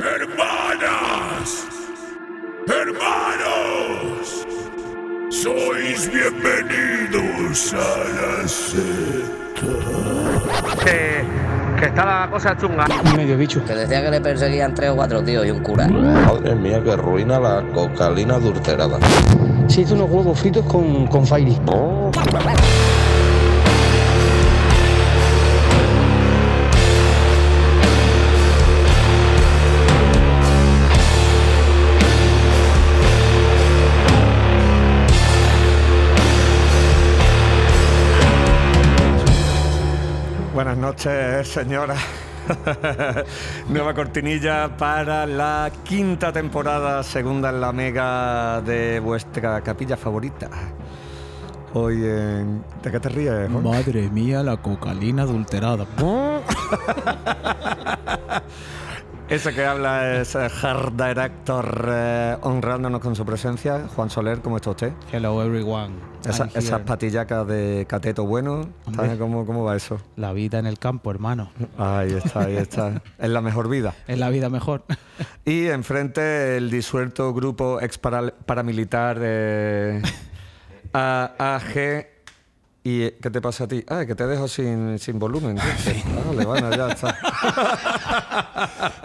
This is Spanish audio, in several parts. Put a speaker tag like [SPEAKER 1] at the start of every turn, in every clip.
[SPEAKER 1] Hermanas, hermanos, sois bienvenidos a la secta.
[SPEAKER 2] que, que está la cosa chunga.
[SPEAKER 3] Medio bicho.
[SPEAKER 4] Que decía que le perseguían tres o cuatro tíos y un cura.
[SPEAKER 5] Madre mía, que ruina la cocalina adulterada.
[SPEAKER 3] Se hizo unos huevos fritos con, con Fairy.
[SPEAKER 6] Buenas noches, señora. Nueva cortinilla para la quinta temporada, segunda en la mega de vuestra capilla favorita. Hoy en... ¿De qué te ríes, Juan?
[SPEAKER 7] Madre mía, la cocalina adulterada.
[SPEAKER 6] Ese que habla es eh, Hard Director eh, honrándonos con su presencia. Juan Soler, ¿cómo está usted?
[SPEAKER 7] Hello everyone.
[SPEAKER 6] Esa- esas patillacas de cateto bueno.
[SPEAKER 7] Hombre.
[SPEAKER 6] ¿sabes cómo, ¿Cómo va eso?
[SPEAKER 7] La vida en el campo, hermano.
[SPEAKER 6] Ahí está, ahí está. Es la mejor vida.
[SPEAKER 7] Es la vida mejor.
[SPEAKER 6] Y enfrente el disuelto grupo ex para- paramilitar eh, AG. ¿Y eh, qué te pasa a ti? Ah, que te dejo sin, sin volumen. dice. Vale, bueno, ya está.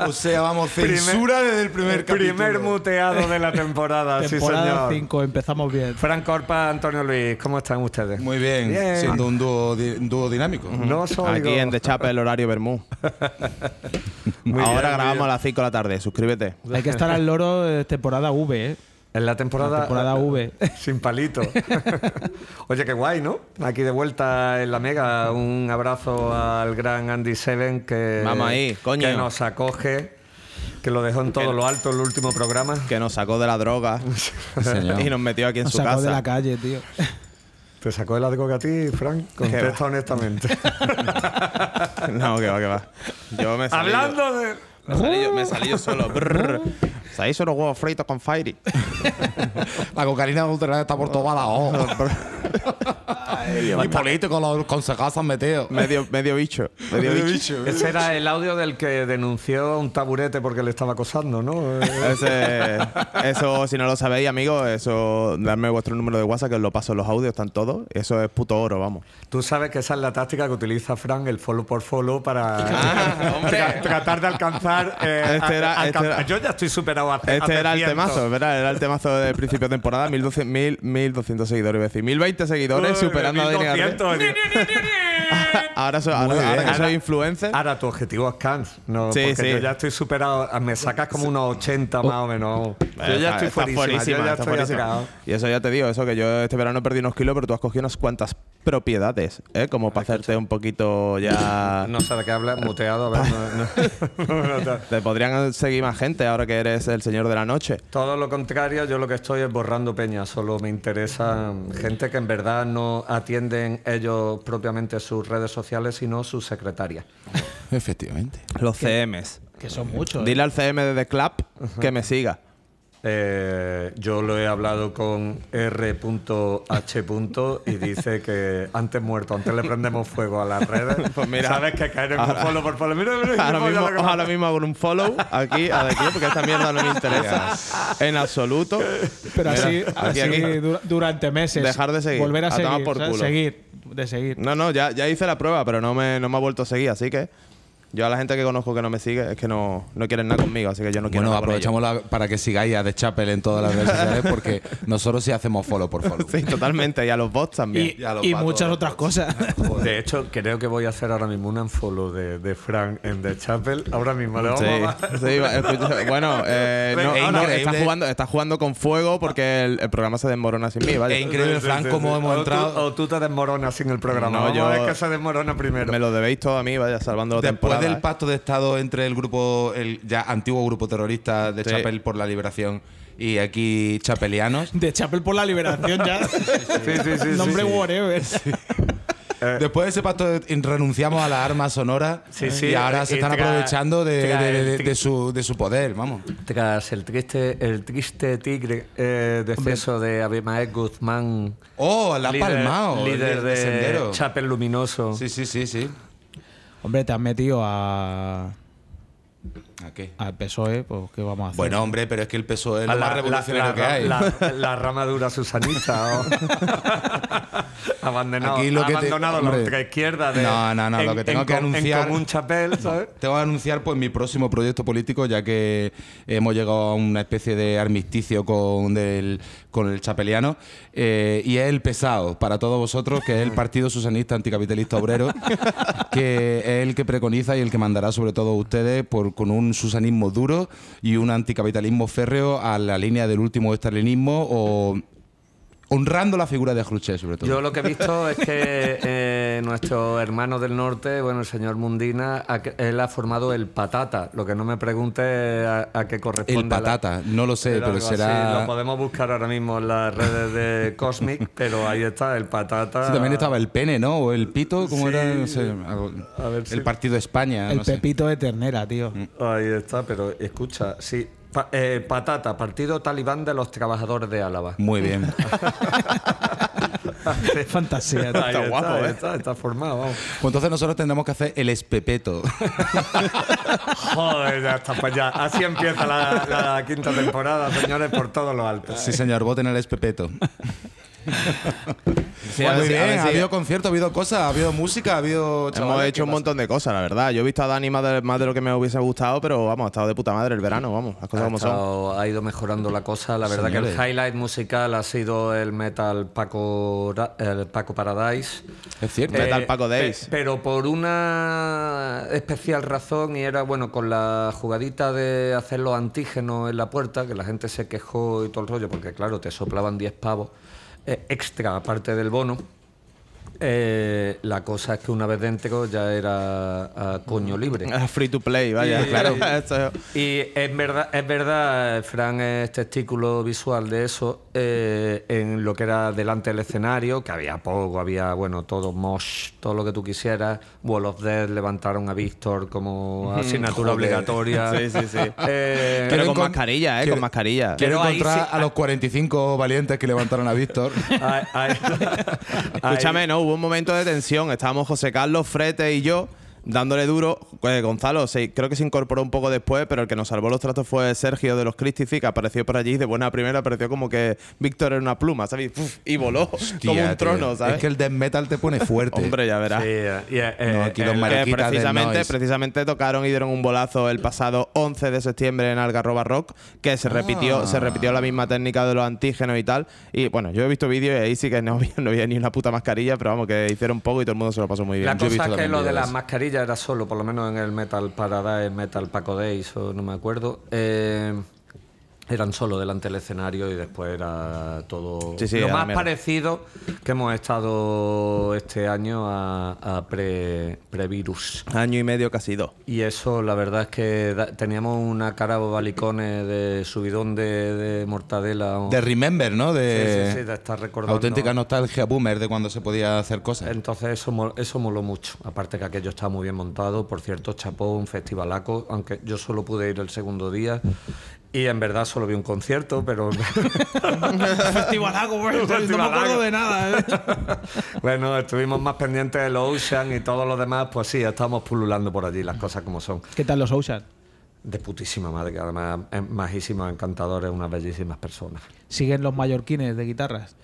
[SPEAKER 8] O sea, vamos,
[SPEAKER 6] Primer-
[SPEAKER 8] censura desde el primer
[SPEAKER 6] El primer
[SPEAKER 8] capítulo.
[SPEAKER 6] muteado de la temporada, sí
[SPEAKER 7] Temporada
[SPEAKER 6] señor.
[SPEAKER 7] 5, empezamos bien.
[SPEAKER 6] Frank Corpa, Antonio Luis, ¿cómo están ustedes?
[SPEAKER 8] Muy bien,
[SPEAKER 6] Bien.
[SPEAKER 8] siendo un dúo, di- un dúo dinámico.
[SPEAKER 6] No soy
[SPEAKER 9] Aquí en The Chapel, el horario Bermú. Ahora
[SPEAKER 6] bien,
[SPEAKER 9] grabamos
[SPEAKER 6] bien.
[SPEAKER 9] a las 5 de la tarde. Suscríbete.
[SPEAKER 7] Hay que estar al loro de temporada V, ¿eh?
[SPEAKER 6] En la temporada,
[SPEAKER 7] La temporada V.
[SPEAKER 6] Sin palito. Oye, qué guay, ¿no? Aquí de vuelta en la Mega. Un abrazo al gran Andy Seven que,
[SPEAKER 9] Vamos ahí, coño.
[SPEAKER 6] que nos acoge, que lo dejó en todo lo alto en el último programa.
[SPEAKER 9] Que nos sacó de la droga
[SPEAKER 8] señor.
[SPEAKER 9] y nos metió aquí en
[SPEAKER 7] Nos
[SPEAKER 9] su
[SPEAKER 7] sacó
[SPEAKER 9] casa.
[SPEAKER 7] de la calle, tío.
[SPEAKER 6] ¿Te sacó de la droga a ti, Frank? Contesta honestamente.
[SPEAKER 9] No, que va, que va. Yo me salí
[SPEAKER 6] Hablando de...
[SPEAKER 9] Me salí, yo, me salí yo solo. Brrr. Se hizo unos huevos fritos con Fairy.
[SPEAKER 8] La cocaína adulterada está por toda la hoja. y políticos los concejales han metido.
[SPEAKER 9] medio, medio bicho. Medio, bicho.
[SPEAKER 6] Ese era el audio del que denunció un taburete porque le estaba acosando, ¿no?
[SPEAKER 9] Ese- eso, si no lo sabéis, amigos, eso, dadme vuestro número de WhatsApp que os lo paso en los audios, están todos. Eso es puto oro, vamos.
[SPEAKER 6] Tú sabes que esa es la táctica que utiliza Frank, el follow por follow, para
[SPEAKER 9] Ah,
[SPEAKER 6] tra- tratar de alcanzar. eh,
[SPEAKER 9] Este era-
[SPEAKER 6] a-
[SPEAKER 9] este
[SPEAKER 6] alcanzar-
[SPEAKER 9] era-
[SPEAKER 6] Yo ya estoy superado hace
[SPEAKER 9] Este
[SPEAKER 6] hace
[SPEAKER 9] era el temazo, ¿verdad? Era el temazo de principio de temporada, 1200, 1000, 1200 seguidores, iba a decir, 1020 seguidores,
[SPEAKER 6] Uy,
[SPEAKER 9] superando a Dani García.
[SPEAKER 6] 1200.
[SPEAKER 9] Ahora, soy, ahora, que soy influencer.
[SPEAKER 6] Ahora tu objetivo es Cans, no,
[SPEAKER 9] Sí,
[SPEAKER 6] porque
[SPEAKER 9] sí.
[SPEAKER 6] yo ya estoy superado, me sacas como unos 80 más o menos. Yo ya
[SPEAKER 9] está-
[SPEAKER 6] estoy fuerísima, yo ya
[SPEAKER 9] está
[SPEAKER 6] estoy
[SPEAKER 9] fuerísima.
[SPEAKER 6] atrás.
[SPEAKER 9] Y eso ya te digo, eso que yo este verano perdí unos kilos, pero tú has cogido unas cuantas propiedades, ¿eh? Como para hacerte un poquito ya...
[SPEAKER 6] No sé de qué hablas, muteado, a ver, no- no- no- no-
[SPEAKER 9] Te podrían seguir más gente ahora que eres el señor de la noche.
[SPEAKER 6] Todo lo contrario, yo lo que estoy es borrando peña. Solo me interesa gente que en verdad no atienden ellos propiamente sus redes sociales, sino sus secretarias.
[SPEAKER 8] Efectivamente.
[SPEAKER 9] Los CMs.
[SPEAKER 7] Que son muchos. ¿eh?
[SPEAKER 9] Dile al CM de The Club que me siga.
[SPEAKER 6] Eh, yo lo he hablado con R.H. y dice que antes muerto, antes le prendemos fuego a las redes.
[SPEAKER 9] Pues mira,
[SPEAKER 6] Sabes que caer en un
[SPEAKER 9] ahora-
[SPEAKER 6] follow por follow. Mira, mira,
[SPEAKER 9] Ahora
[SPEAKER 6] mira,
[SPEAKER 9] mismo,
[SPEAKER 6] lo que
[SPEAKER 9] ahora mismo hago un follow aquí a The Club porque esta mierda no me interesa en absoluto.
[SPEAKER 7] Pero
[SPEAKER 9] Mira,
[SPEAKER 7] así,
[SPEAKER 9] aquí,
[SPEAKER 7] así
[SPEAKER 9] aquí.
[SPEAKER 7] durante meses.
[SPEAKER 9] Dejar de seguir.
[SPEAKER 7] Volver a,
[SPEAKER 9] A
[SPEAKER 7] seguir. Seguir. De seguir.
[SPEAKER 9] No, no, ya, ya hice la prueba, pero no me, no me ha vuelto a seguir, así que yo a la gente que conozco que no me sigue es que no, no quieren nada conmigo, así que yo no quiero
[SPEAKER 8] Bueno,
[SPEAKER 9] nada
[SPEAKER 8] aprovechamos la- para que sigáis a The Chapel en todas las redes sociales porque nosotros sí hacemos follow por follow.
[SPEAKER 9] Sí, totalmente, y a los bots también.
[SPEAKER 7] Y, muchas otras cosas.
[SPEAKER 6] De hecho, creo que voy a hacer ahora mismo un unfollow de, de Frank en The Chapel. Ahora mismo le vamos
[SPEAKER 9] Sí,
[SPEAKER 6] a-
[SPEAKER 9] sí, escucha, bueno, eh, no, no, está, jugando, está jugando con fuego porque el, el programa se desmorona sin mí, vaya.
[SPEAKER 8] Es increíble,
[SPEAKER 6] Sí,
[SPEAKER 8] Frank,
[SPEAKER 6] sí,
[SPEAKER 8] cómo
[SPEAKER 6] sí.
[SPEAKER 8] hemos
[SPEAKER 6] O tú-
[SPEAKER 8] entrado.
[SPEAKER 6] O tú te desmoronas sin el programa.
[SPEAKER 9] No,
[SPEAKER 6] Vamos
[SPEAKER 9] yo-
[SPEAKER 6] a ver que se desmorona primero.
[SPEAKER 9] Me lo debéis todo a mí, vaya, salvando la temporada.
[SPEAKER 8] Del
[SPEAKER 9] ¿eh?
[SPEAKER 8] pacto de Estado entre el grupo, el ya antiguo grupo terrorista de
[SPEAKER 9] Sí.
[SPEAKER 8] Chapel por la liberación y aquí chapelianos,
[SPEAKER 7] De Chapel por la liberación ya.
[SPEAKER 6] Sí, sí, sí.
[SPEAKER 7] Nombre
[SPEAKER 6] sí.
[SPEAKER 7] whatever.
[SPEAKER 8] Después de ese pacto eh, renunciamos a las armas sonoras
[SPEAKER 6] Sí, sí,
[SPEAKER 8] y ahora se
[SPEAKER 6] y
[SPEAKER 8] están aprovechando de,
[SPEAKER 6] tra-
[SPEAKER 8] de- de-
[SPEAKER 6] tri-
[SPEAKER 8] de su, de su poder, vamos.
[SPEAKER 6] Tras el triste, el triste tigre eh, deceso de Abimael Guzmán.
[SPEAKER 8] Oh, la
[SPEAKER 6] líder,
[SPEAKER 8] palmado,
[SPEAKER 6] líder de,
[SPEAKER 8] Sendero.
[SPEAKER 6] Chapel Luminoso.
[SPEAKER 8] Sí, sí, sí, sí.
[SPEAKER 7] Hombre, te has metido a.
[SPEAKER 8] ¿A qué?
[SPEAKER 7] Al PSOE, pues ¿qué vamos a hacer?
[SPEAKER 8] Bueno, hombre, pero es que el PSOE es
[SPEAKER 6] A
[SPEAKER 8] lo más revolucionario que hay.
[SPEAKER 6] la- la ramadura susanista. o- abandonado
[SPEAKER 8] Aquí lo que te-
[SPEAKER 6] abandonado la
[SPEAKER 8] hombre.
[SPEAKER 6] ultraizquierda de.
[SPEAKER 8] No, no, no, lo que tengo
[SPEAKER 6] en
[SPEAKER 8] que anunciar-
[SPEAKER 6] En Común Chapel, ¿sabes?
[SPEAKER 8] Tengo que anunciar pues mi próximo proyecto político, ya que hemos llegado a una especie de armisticio con, del- con el chapeliano, eh, y es el pesado para todos vosotros, que es el Partido Susanista Anticapitalista Obrero, que es el que preconiza y el que mandará sobre todo a ustedes por, con un susanismo duro y un anticapitalismo férreo a la línea del último estalinismo o honrando la figura de Khrushchev sobre todo.
[SPEAKER 6] Yo lo que he visto es que eh, nuestro hermano del norte, bueno, el señor Mundina, ha- él ha formado el patata. Lo que no me pregunte es a, a qué corresponde.
[SPEAKER 8] el
[SPEAKER 6] la-
[SPEAKER 8] patata, no lo sé, pero,
[SPEAKER 6] algo así.
[SPEAKER 8] será...
[SPEAKER 6] Lo podemos buscar ahora mismo en las redes de Cosmic, pero ahí está, el patata.
[SPEAKER 8] Sí, también estaba el pene, ¿no? O el pito, ¿cómo
[SPEAKER 6] Sí.
[SPEAKER 8] era? No sé, algo-
[SPEAKER 6] A ver
[SPEAKER 8] el
[SPEAKER 6] si-
[SPEAKER 8] Partido España.
[SPEAKER 7] el
[SPEAKER 8] no sé.
[SPEAKER 7] Pepito de ternera, tío.
[SPEAKER 6] Ahí está, pero escucha, sí. Pa- eh, patata, Partido Talibán de los Trabajadores de Álava.
[SPEAKER 8] Muy bien.
[SPEAKER 7] Fantasía.
[SPEAKER 6] Ahí
[SPEAKER 9] Está guapo, ¿eh?
[SPEAKER 6] Está, está formado, vamos.
[SPEAKER 8] Pues entonces nosotros tendremos que hacer el espepeto.
[SPEAKER 6] Joder, ya está, pues ya. Así empieza la, la quinta temporada, señores, por todos los altos.
[SPEAKER 8] Sí, señor, voten el espepeto.
[SPEAKER 9] Sí,
[SPEAKER 8] Muy bien,
[SPEAKER 9] si-
[SPEAKER 8] ha habido concierto, ha habido cosas, ha habido música, ha habido...
[SPEAKER 9] Hemos hecho
[SPEAKER 8] ¿qué
[SPEAKER 9] un
[SPEAKER 8] pasa?
[SPEAKER 9] montón de cosas, la verdad. Yo he visto a Dani más de, más de lo que me hubiese gustado, pero vamos, ha estado de puta madre el verano, vamos, las cosas
[SPEAKER 6] Ha,
[SPEAKER 9] como son.
[SPEAKER 6] estado- ha ido mejorando la cosa. La verdad que el highlight musical ha sido el metal Paco, el Paco Paradise.
[SPEAKER 8] Es cierto.
[SPEAKER 9] Metal Paco Days.
[SPEAKER 6] pe- pero por una especial razón, y era bueno, con la jugadita de hacer los antígenos en la puerta, que la gente se quejó y todo el rollo, porque claro, te soplaban 10 pavos eh, extra aparte del bono. Eh, la cosa es que una vez dentro ya era a coño libre.
[SPEAKER 9] Ah, Free to play, vaya,
[SPEAKER 6] Y-
[SPEAKER 9] claro.
[SPEAKER 6] Y es verdad, es verdad, Fran es testículo visual de eso, eh, en lo que era delante del escenario, que había poco, había, bueno, todo mosh, todo lo que tú quisieras. Wall of Death levantaron a Víctor como asignatura
[SPEAKER 8] Joder.
[SPEAKER 6] obligatoria.
[SPEAKER 9] Sí, sí, sí.
[SPEAKER 6] Eh,
[SPEAKER 9] Pero
[SPEAKER 8] Quiero
[SPEAKER 9] con mascarilla, ¿eh?
[SPEAKER 8] quiero-
[SPEAKER 9] Con mascarilla.
[SPEAKER 8] Quiero
[SPEAKER 6] Pero
[SPEAKER 8] encontrar
[SPEAKER 6] sí-
[SPEAKER 8] a los 45 valientes que levantaron a Víctor.
[SPEAKER 9] Escúchame, no, hubo un momento de tensión. Estábamos José Carlos, Frete y yo dándole duro. Pues Gonzalo, se- creo que se incorporó un poco después, pero el que nos salvó los tratos fue Sergio de los Christifi, que apareció por allí y de buena primera pareció como que Víctor era una pluma, ¿sabes? Uf, Y voló como un
[SPEAKER 8] tío,
[SPEAKER 9] trono, ¿sabes?
[SPEAKER 8] Es que el death metal te pone fuerte.
[SPEAKER 9] Hombre, ya verás.
[SPEAKER 6] Sí, eh, y, eh,
[SPEAKER 8] No, aquí los del
[SPEAKER 9] precisamente, precisamente tocaron y dieron un bolazo el pasado 11 de septiembre en Algarroba Rock, que se repitió,
[SPEAKER 8] Ah.
[SPEAKER 9] se repitió la misma técnica de los antígenos y tal. Y bueno, yo he visto vídeos y ahí sí que no había, no había ni una puta mascarilla, pero vamos, que hicieron poco y todo el mundo se lo pasó muy bien.
[SPEAKER 6] La
[SPEAKER 8] Yo he
[SPEAKER 6] cosa
[SPEAKER 8] visto
[SPEAKER 6] es que lo de las
[SPEAKER 8] eso.
[SPEAKER 6] Mascarillas era solo, por lo menos en el Metal Paradise, Metal Paco Days, o no me acuerdo. eh, eran solo delante del escenario y después era todo
[SPEAKER 9] Sí, sí,
[SPEAKER 6] lo más parecido que hemos estado este año a, a pre, previrus.
[SPEAKER 9] Año y medio, casi dos.
[SPEAKER 6] Y eso, la verdad es que da- teníamos una cara balicones de subidón de, de mortadela. o-
[SPEAKER 8] De Remember, ¿no?
[SPEAKER 6] Sí,
[SPEAKER 8] De
[SPEAKER 6] sí, sí, de estar recordando.
[SPEAKER 8] auténtica nostalgia boomer de cuando se podía hacer cosas.
[SPEAKER 6] Entonces eso, eso moló mucho. Aparte que aquello estaba muy bien montado. Por cierto, chapó un festivalaco, aunque yo solo pude ir el segundo día. Y en verdad solo vi un concierto, pero...
[SPEAKER 7] Festivalago, güey. No me acuerdo de nada, ¿eh?
[SPEAKER 6] bueno, estuvimos más pendientes de los Ocean y todo lo demás, pues sí, estamos pululando por allí, las cosas como son.
[SPEAKER 7] ¿Qué tal los Ocean?
[SPEAKER 6] De putísima madre, que además es majísimos, encantadores, unas bellísimas personas.
[SPEAKER 7] ¿Siguen los mallorquines de guitarras?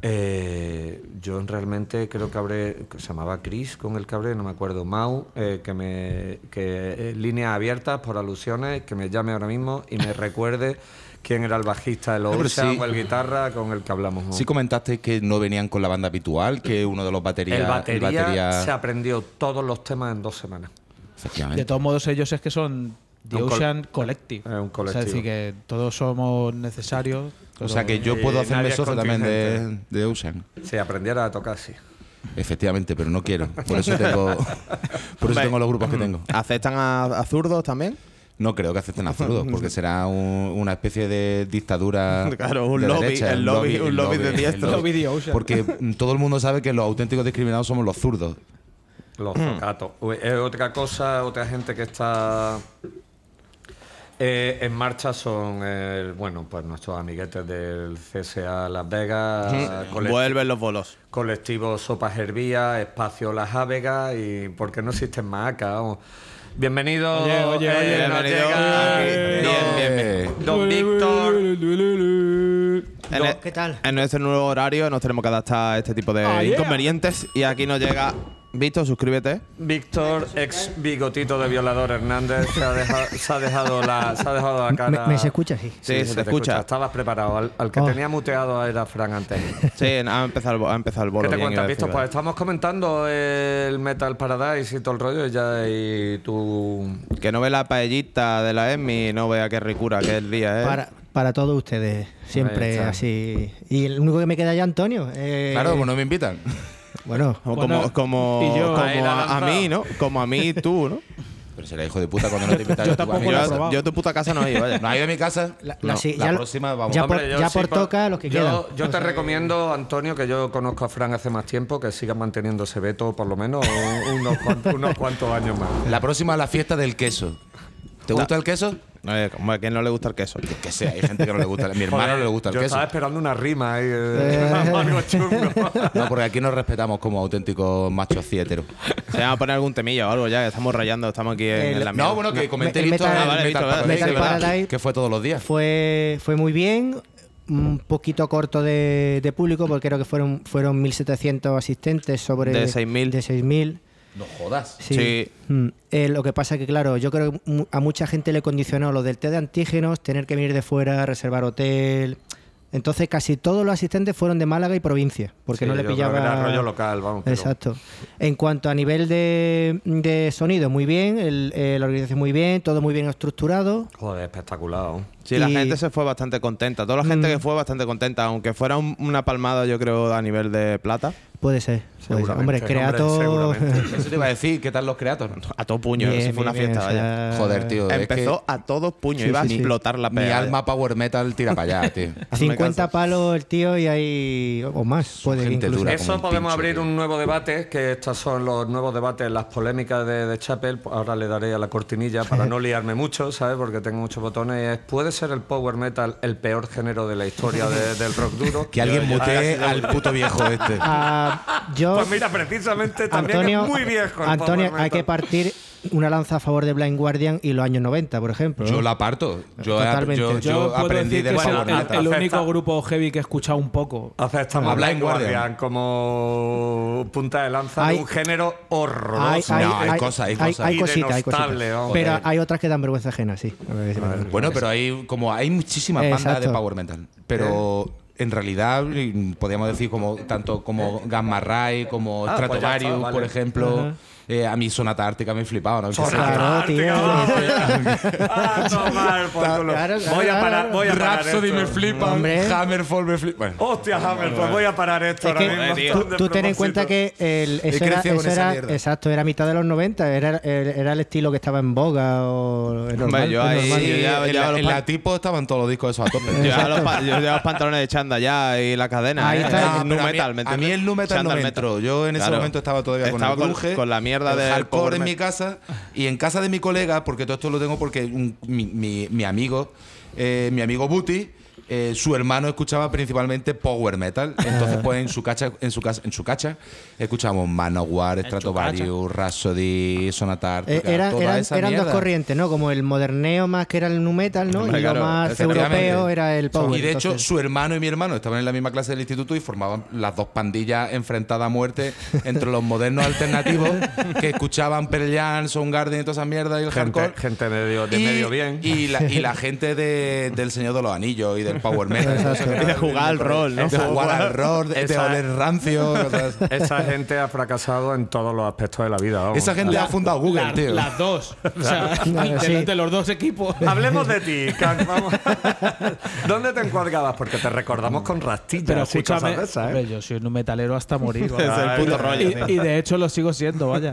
[SPEAKER 6] Eh, yo realmente creo que habré, que se llamaba Chris con el que hablé, no me acuerdo, Mau, eh, que me, que eh, líneas abiertas por alusiones, que me llame ahora mismo y me recuerde quién era el bajista de los
[SPEAKER 8] sí.
[SPEAKER 6] o el guitarra con el que hablamos. ¿no?
[SPEAKER 8] Sí comentaste que no venían con la banda habitual, que uno de los baterías...
[SPEAKER 6] el batería,
[SPEAKER 8] batería-
[SPEAKER 6] se aprendió todos los temas en dos semanas.
[SPEAKER 8] Efectivamente.
[SPEAKER 7] De todos modos, ellos es que son The
[SPEAKER 6] Un col-
[SPEAKER 7] Ocean Collective.
[SPEAKER 6] Es un
[SPEAKER 7] O
[SPEAKER 6] colectivo.
[SPEAKER 7] sea, es decir, que todos somos necesarios.
[SPEAKER 8] O sea que yo puedo hacerme socio también de, de Ocean.
[SPEAKER 6] Si aprendiera a tocar, sí.
[SPEAKER 8] Efectivamente, pero no quiero. Por eso tengo, por eso tengo los grupos que tengo.
[SPEAKER 9] ¿Aceptan a, a zurdos también?
[SPEAKER 8] No creo que acepten a zurdos, porque será un- una especie de dictadura.
[SPEAKER 9] Claro, un
[SPEAKER 8] de
[SPEAKER 9] lobby,
[SPEAKER 8] derecha,
[SPEAKER 9] el lobby- un
[SPEAKER 8] el
[SPEAKER 9] lobby de
[SPEAKER 8] el
[SPEAKER 9] diestros.
[SPEAKER 7] Lobby de Ocean.
[SPEAKER 8] Porque mm, todo el mundo sabe que los auténticos discriminados somos los zurdos.
[SPEAKER 6] Los
[SPEAKER 8] Mm.
[SPEAKER 6] zocatos. Es otra cosa, otra gente que está eh, en marcha son, eh, bueno, pues nuestros amiguetes del CSA Las Vegas,
[SPEAKER 9] Vuelven los bolos.
[SPEAKER 6] colectivo Sopas Hervía, Espacio Las Ávegas y porque no existen más acá. vamos. Bienvenido.
[SPEAKER 7] Oye, oye, oye,
[SPEAKER 6] eh, nos
[SPEAKER 9] bienvenido.
[SPEAKER 6] llega
[SPEAKER 9] Bien,
[SPEAKER 6] don-
[SPEAKER 9] bien, bien.
[SPEAKER 6] Don Víctor.
[SPEAKER 9] En, e-
[SPEAKER 3] ¿Qué tal?
[SPEAKER 9] en nuestro nuevo horario nos tenemos que adaptar a este tipo de
[SPEAKER 7] yeah.
[SPEAKER 9] inconvenientes. Y aquí nos llega. Víctor, suscríbete.
[SPEAKER 6] Víctor, ex bigotito de violador Hernández, se ha dejado, se ha dejado la, se ha dejado la cara.
[SPEAKER 3] ¿Me, me se escucha? Sí.
[SPEAKER 9] Sí, se te escucha.
[SPEAKER 6] Estabas preparado. Al, al que
[SPEAKER 3] Oh.
[SPEAKER 6] tenía muteado era Fran antes.
[SPEAKER 9] Sí, ha empezado ha empezado el
[SPEAKER 6] ¿Qué
[SPEAKER 9] bolo.
[SPEAKER 6] te
[SPEAKER 9] bien,
[SPEAKER 6] cuentas, Víctor? Pues estamos comentando el Metal Paradise y todo el rollo y ya y tú...
[SPEAKER 9] Que no ve la paellita de la ESMI, no vea qué ricura que es el día, ¿eh?
[SPEAKER 3] Para, para todos ustedes, siempre así. Y el único que me queda ya, Antonio. eh,
[SPEAKER 8] Claro, como no me invitan.
[SPEAKER 3] Bueno,
[SPEAKER 9] Como,
[SPEAKER 7] Bueno,
[SPEAKER 9] como,
[SPEAKER 7] yo-
[SPEAKER 9] a, mí, ¿no? Como a mí y tú, ¿no?
[SPEAKER 8] Pero será hijo de puta cuando no te invitan.
[SPEAKER 7] Yo
[SPEAKER 8] a tu
[SPEAKER 7] tampoco lo he
[SPEAKER 9] Yo, yo tu puta casa no he ido, vaya.
[SPEAKER 8] ¿No has ido a mi casa?
[SPEAKER 3] La-
[SPEAKER 8] No,
[SPEAKER 3] la sí,
[SPEAKER 8] la
[SPEAKER 3] ya-
[SPEAKER 8] próxima vamos.
[SPEAKER 3] ya
[SPEAKER 6] Hombre,
[SPEAKER 3] por-
[SPEAKER 6] yo
[SPEAKER 3] ya
[SPEAKER 6] sí
[SPEAKER 3] por toca los que
[SPEAKER 6] yo,
[SPEAKER 3] quedan.
[SPEAKER 6] Yo
[SPEAKER 3] O
[SPEAKER 6] te
[SPEAKER 3] sea,
[SPEAKER 6] recomiendo, Antonio, que yo conozco a Fran hace más tiempo, que siga manteniendo ese veto por lo menos un- unos, cuantos, unos cuantos años más.
[SPEAKER 8] La próxima la fiesta del queso. ¿Te gusta el queso?
[SPEAKER 9] Eh, como a quien no le gusta el queso.
[SPEAKER 8] Que sea, hay gente que no le gusta. A mi hermano no le gusta el
[SPEAKER 6] yo
[SPEAKER 8] queso.
[SPEAKER 6] estaba esperando una rima ahí, eh, chungo.
[SPEAKER 8] No, porque aquí nos respetamos como auténticos machos ciéteros.
[SPEAKER 9] Se va a poner algún temillo o algo ya, que estamos rayando, estamos aquí en,
[SPEAKER 3] El-
[SPEAKER 9] en la mierda.
[SPEAKER 8] No, bueno, que comenté
[SPEAKER 3] el
[SPEAKER 8] visto
[SPEAKER 3] Metal- Ah.
[SPEAKER 8] Paradise que fue todos los días.
[SPEAKER 3] fue, fue muy bien. Un poquito corto de, de público, porque creo que fueron, fueron 1.700 asistentes sobre.
[SPEAKER 9] De 6.000.
[SPEAKER 3] De 6.000.
[SPEAKER 8] No jodas.
[SPEAKER 3] Sí.
[SPEAKER 9] Sí.
[SPEAKER 3] Mm. Eh, lo que pasa que, claro, yo creo que a mucha gente le condicionó lo del test de antígenos, tener que venir de fuera, reservar hotel. Entonces, casi todos los asistentes fueron de Málaga y provincia, porque
[SPEAKER 6] Sí,
[SPEAKER 3] no le
[SPEAKER 6] yo creo que
[SPEAKER 3] pillaba.
[SPEAKER 6] era rollo local, vamos. pero-
[SPEAKER 3] Exacto. En cuanto a nivel de, de sonido, muy bien, el- eh, la organización muy bien, todo muy bien estructurado.
[SPEAKER 6] Joder, espectacular.
[SPEAKER 9] Sí, la
[SPEAKER 3] Y-
[SPEAKER 9] gente se fue bastante contenta. Toda la gente
[SPEAKER 3] Mm.
[SPEAKER 9] que fue bastante contenta, aunque fuera un- una palmada, yo creo, a nivel de plata.
[SPEAKER 3] Puede ser. puede ser. Hombre,
[SPEAKER 6] hombre,
[SPEAKER 3] Creato.
[SPEAKER 6] seguramente.
[SPEAKER 8] Eso te iba a decir, ¿qué tal los creatos?
[SPEAKER 9] A todo puño,
[SPEAKER 3] Bien,
[SPEAKER 9] eso fue una fiesta,
[SPEAKER 3] bien, o
[SPEAKER 9] vaya.
[SPEAKER 3] sea,
[SPEAKER 8] Joder, tío. es
[SPEAKER 9] Empezó
[SPEAKER 8] que
[SPEAKER 9] a todo puño,
[SPEAKER 3] Sí,
[SPEAKER 9] iba
[SPEAKER 3] sí,
[SPEAKER 9] a
[SPEAKER 3] sí.
[SPEAKER 9] explotar la
[SPEAKER 8] mi
[SPEAKER 9] pega.
[SPEAKER 8] alma power metal tira para allá, tío.
[SPEAKER 3] 50 palos el tío y hay. o más. Puede
[SPEAKER 8] gente dura.
[SPEAKER 6] Eso podemos
[SPEAKER 8] pincho,
[SPEAKER 6] abrir
[SPEAKER 8] tío.
[SPEAKER 6] un nuevo debate, que estos son los nuevos debates, las polémicas de, de Chapel. Ahora le daré a la cortinilla para no liarme mucho, ¿sabes? Porque tengo muchos botones. Es, ¿Puede ser el power metal el peor género de la historia de- del rock duro?
[SPEAKER 8] Que alguien mutee al puto viejo este.
[SPEAKER 3] Ah, yo.
[SPEAKER 6] Pues mira, precisamente también
[SPEAKER 3] Antonio,
[SPEAKER 6] es muy viejo. el
[SPEAKER 3] Antonio,
[SPEAKER 6] power
[SPEAKER 3] hay que partir una lanza a favor de Blind Guardian y los años 90, por ejemplo.
[SPEAKER 8] Yo
[SPEAKER 3] ¿no?
[SPEAKER 8] la aparto. Yo,
[SPEAKER 3] Totalmente.
[SPEAKER 8] yo,
[SPEAKER 7] Yo,
[SPEAKER 8] yo aprendí
[SPEAKER 7] es el,
[SPEAKER 8] power
[SPEAKER 7] el-
[SPEAKER 8] metal.
[SPEAKER 7] el
[SPEAKER 6] Acepta.
[SPEAKER 7] único grupo heavy que he escuchado un poco.
[SPEAKER 6] Aceptamos
[SPEAKER 8] A Blind
[SPEAKER 6] Blind
[SPEAKER 8] Guardian.
[SPEAKER 6] Guardian como punta de lanza
[SPEAKER 3] Hay-
[SPEAKER 6] de un género horroroso.
[SPEAKER 3] Hay, hay,
[SPEAKER 8] No, hay
[SPEAKER 3] hay-
[SPEAKER 8] cosas, hay
[SPEAKER 3] hay-
[SPEAKER 8] cosas.
[SPEAKER 3] hay cositas, hay cositas. Pero hay otras que dan vergüenza ajena, sí.
[SPEAKER 8] Bueno, pero hay como hay muchísimas bandas de power metal, pero en realidad podríamos decir como tanto como Gamma Ray, como
[SPEAKER 6] Ah, pues
[SPEAKER 8] Stratovarius, por ejemplo. Eh, a mí Sonata Ártica me flipaba, ¿no?
[SPEAKER 3] Claro, tío.
[SPEAKER 6] Ah, tomar por culo.
[SPEAKER 3] Claro, claro,
[SPEAKER 6] voy a parar, voy a parar
[SPEAKER 8] Rhapsody
[SPEAKER 6] esto.
[SPEAKER 8] me flipa,
[SPEAKER 3] Hombre.
[SPEAKER 8] Hammerfall me flipa. Bueno,
[SPEAKER 6] Hostia, Hammer, pues voy a parar esto
[SPEAKER 3] Es
[SPEAKER 6] ahora
[SPEAKER 3] que
[SPEAKER 6] mismo.
[SPEAKER 3] tú, tú ten en cuenta que el, eso, era, eso exacto, era mitad de los 90, era, era el estilo que estaba en boga o normal,
[SPEAKER 9] yo
[SPEAKER 3] es
[SPEAKER 9] ahí-
[SPEAKER 3] normal.
[SPEAKER 9] yo ya-
[SPEAKER 8] en, la,
[SPEAKER 9] los
[SPEAKER 8] en la tipo estaban todos los discos esos a tope.
[SPEAKER 9] Yo llevaba los, pantalones de chanda ya y la cadena.
[SPEAKER 3] Ahí
[SPEAKER 9] ¿eh?
[SPEAKER 3] está.
[SPEAKER 9] Nu
[SPEAKER 8] a mí-
[SPEAKER 9] metal, ¿me
[SPEAKER 8] a mí el nu metal no
[SPEAKER 9] Chandal
[SPEAKER 8] me entró. Yo en ese momento estaba todavía con el
[SPEAKER 9] con la mierda
[SPEAKER 8] el
[SPEAKER 9] del
[SPEAKER 8] hardcore
[SPEAKER 9] power
[SPEAKER 8] en mi casa y en casa de mi colega, porque todo esto lo tengo porque un- mi, mi- mi amigo, eh, mi amigo Buti, eh, su hermano escuchaba principalmente power metal. Entonces, pues en su cacha, en su casa, en su cacha, escuchábamos Manowar, Stratovarius, Rhapsody, Sonata
[SPEAKER 3] Eh, era-
[SPEAKER 8] toda
[SPEAKER 3] eran
[SPEAKER 8] esa
[SPEAKER 3] eran dos
[SPEAKER 8] mierda.
[SPEAKER 3] corrientes, ¿no? Como el moderneo más que era el nu metal, ¿no?
[SPEAKER 9] Hombre,
[SPEAKER 3] y
[SPEAKER 9] claro,
[SPEAKER 3] lo más europeo era el power.
[SPEAKER 8] Y de hecho,
[SPEAKER 3] entonces-
[SPEAKER 8] su hermano y mi hermano estaban en la misma clase del instituto y formaban las dos pandillas enfrentadas a muerte entre los modernos alternativos que escuchaban Pearl Jam, Soundgarden y todas esas mierdas y el
[SPEAKER 6] Gente,
[SPEAKER 8] hardcore.
[SPEAKER 6] gente medio, de
[SPEAKER 8] y,
[SPEAKER 6] medio bien.
[SPEAKER 8] Y la, y la gente de- del Señor de los Anillos y del Power Metal.
[SPEAKER 9] De jugar al rol, ¿no?
[SPEAKER 8] De jugar al rol, de, de oler rancio. cosas.
[SPEAKER 6] Esa gente ha fracasado en todos los aspectos de la vida. vamos.
[SPEAKER 8] Esa gente ha fundado Google,
[SPEAKER 7] La-
[SPEAKER 8] tío.
[SPEAKER 7] Las dos. O sea, de,
[SPEAKER 3] sí.
[SPEAKER 7] los, de los dos equipos.
[SPEAKER 6] Hablemos de ti, Can, vamos. ¿Dónde te encuadrabas? Porque te recordamos con rastillas
[SPEAKER 7] Pero
[SPEAKER 6] y
[SPEAKER 7] escúchame,
[SPEAKER 6] cosas de esas, ¿eh?
[SPEAKER 7] hombre, yo soy un metalero hasta morir.
[SPEAKER 9] Es el puto rollo.
[SPEAKER 7] y, y de hecho lo sigo siendo, vaya.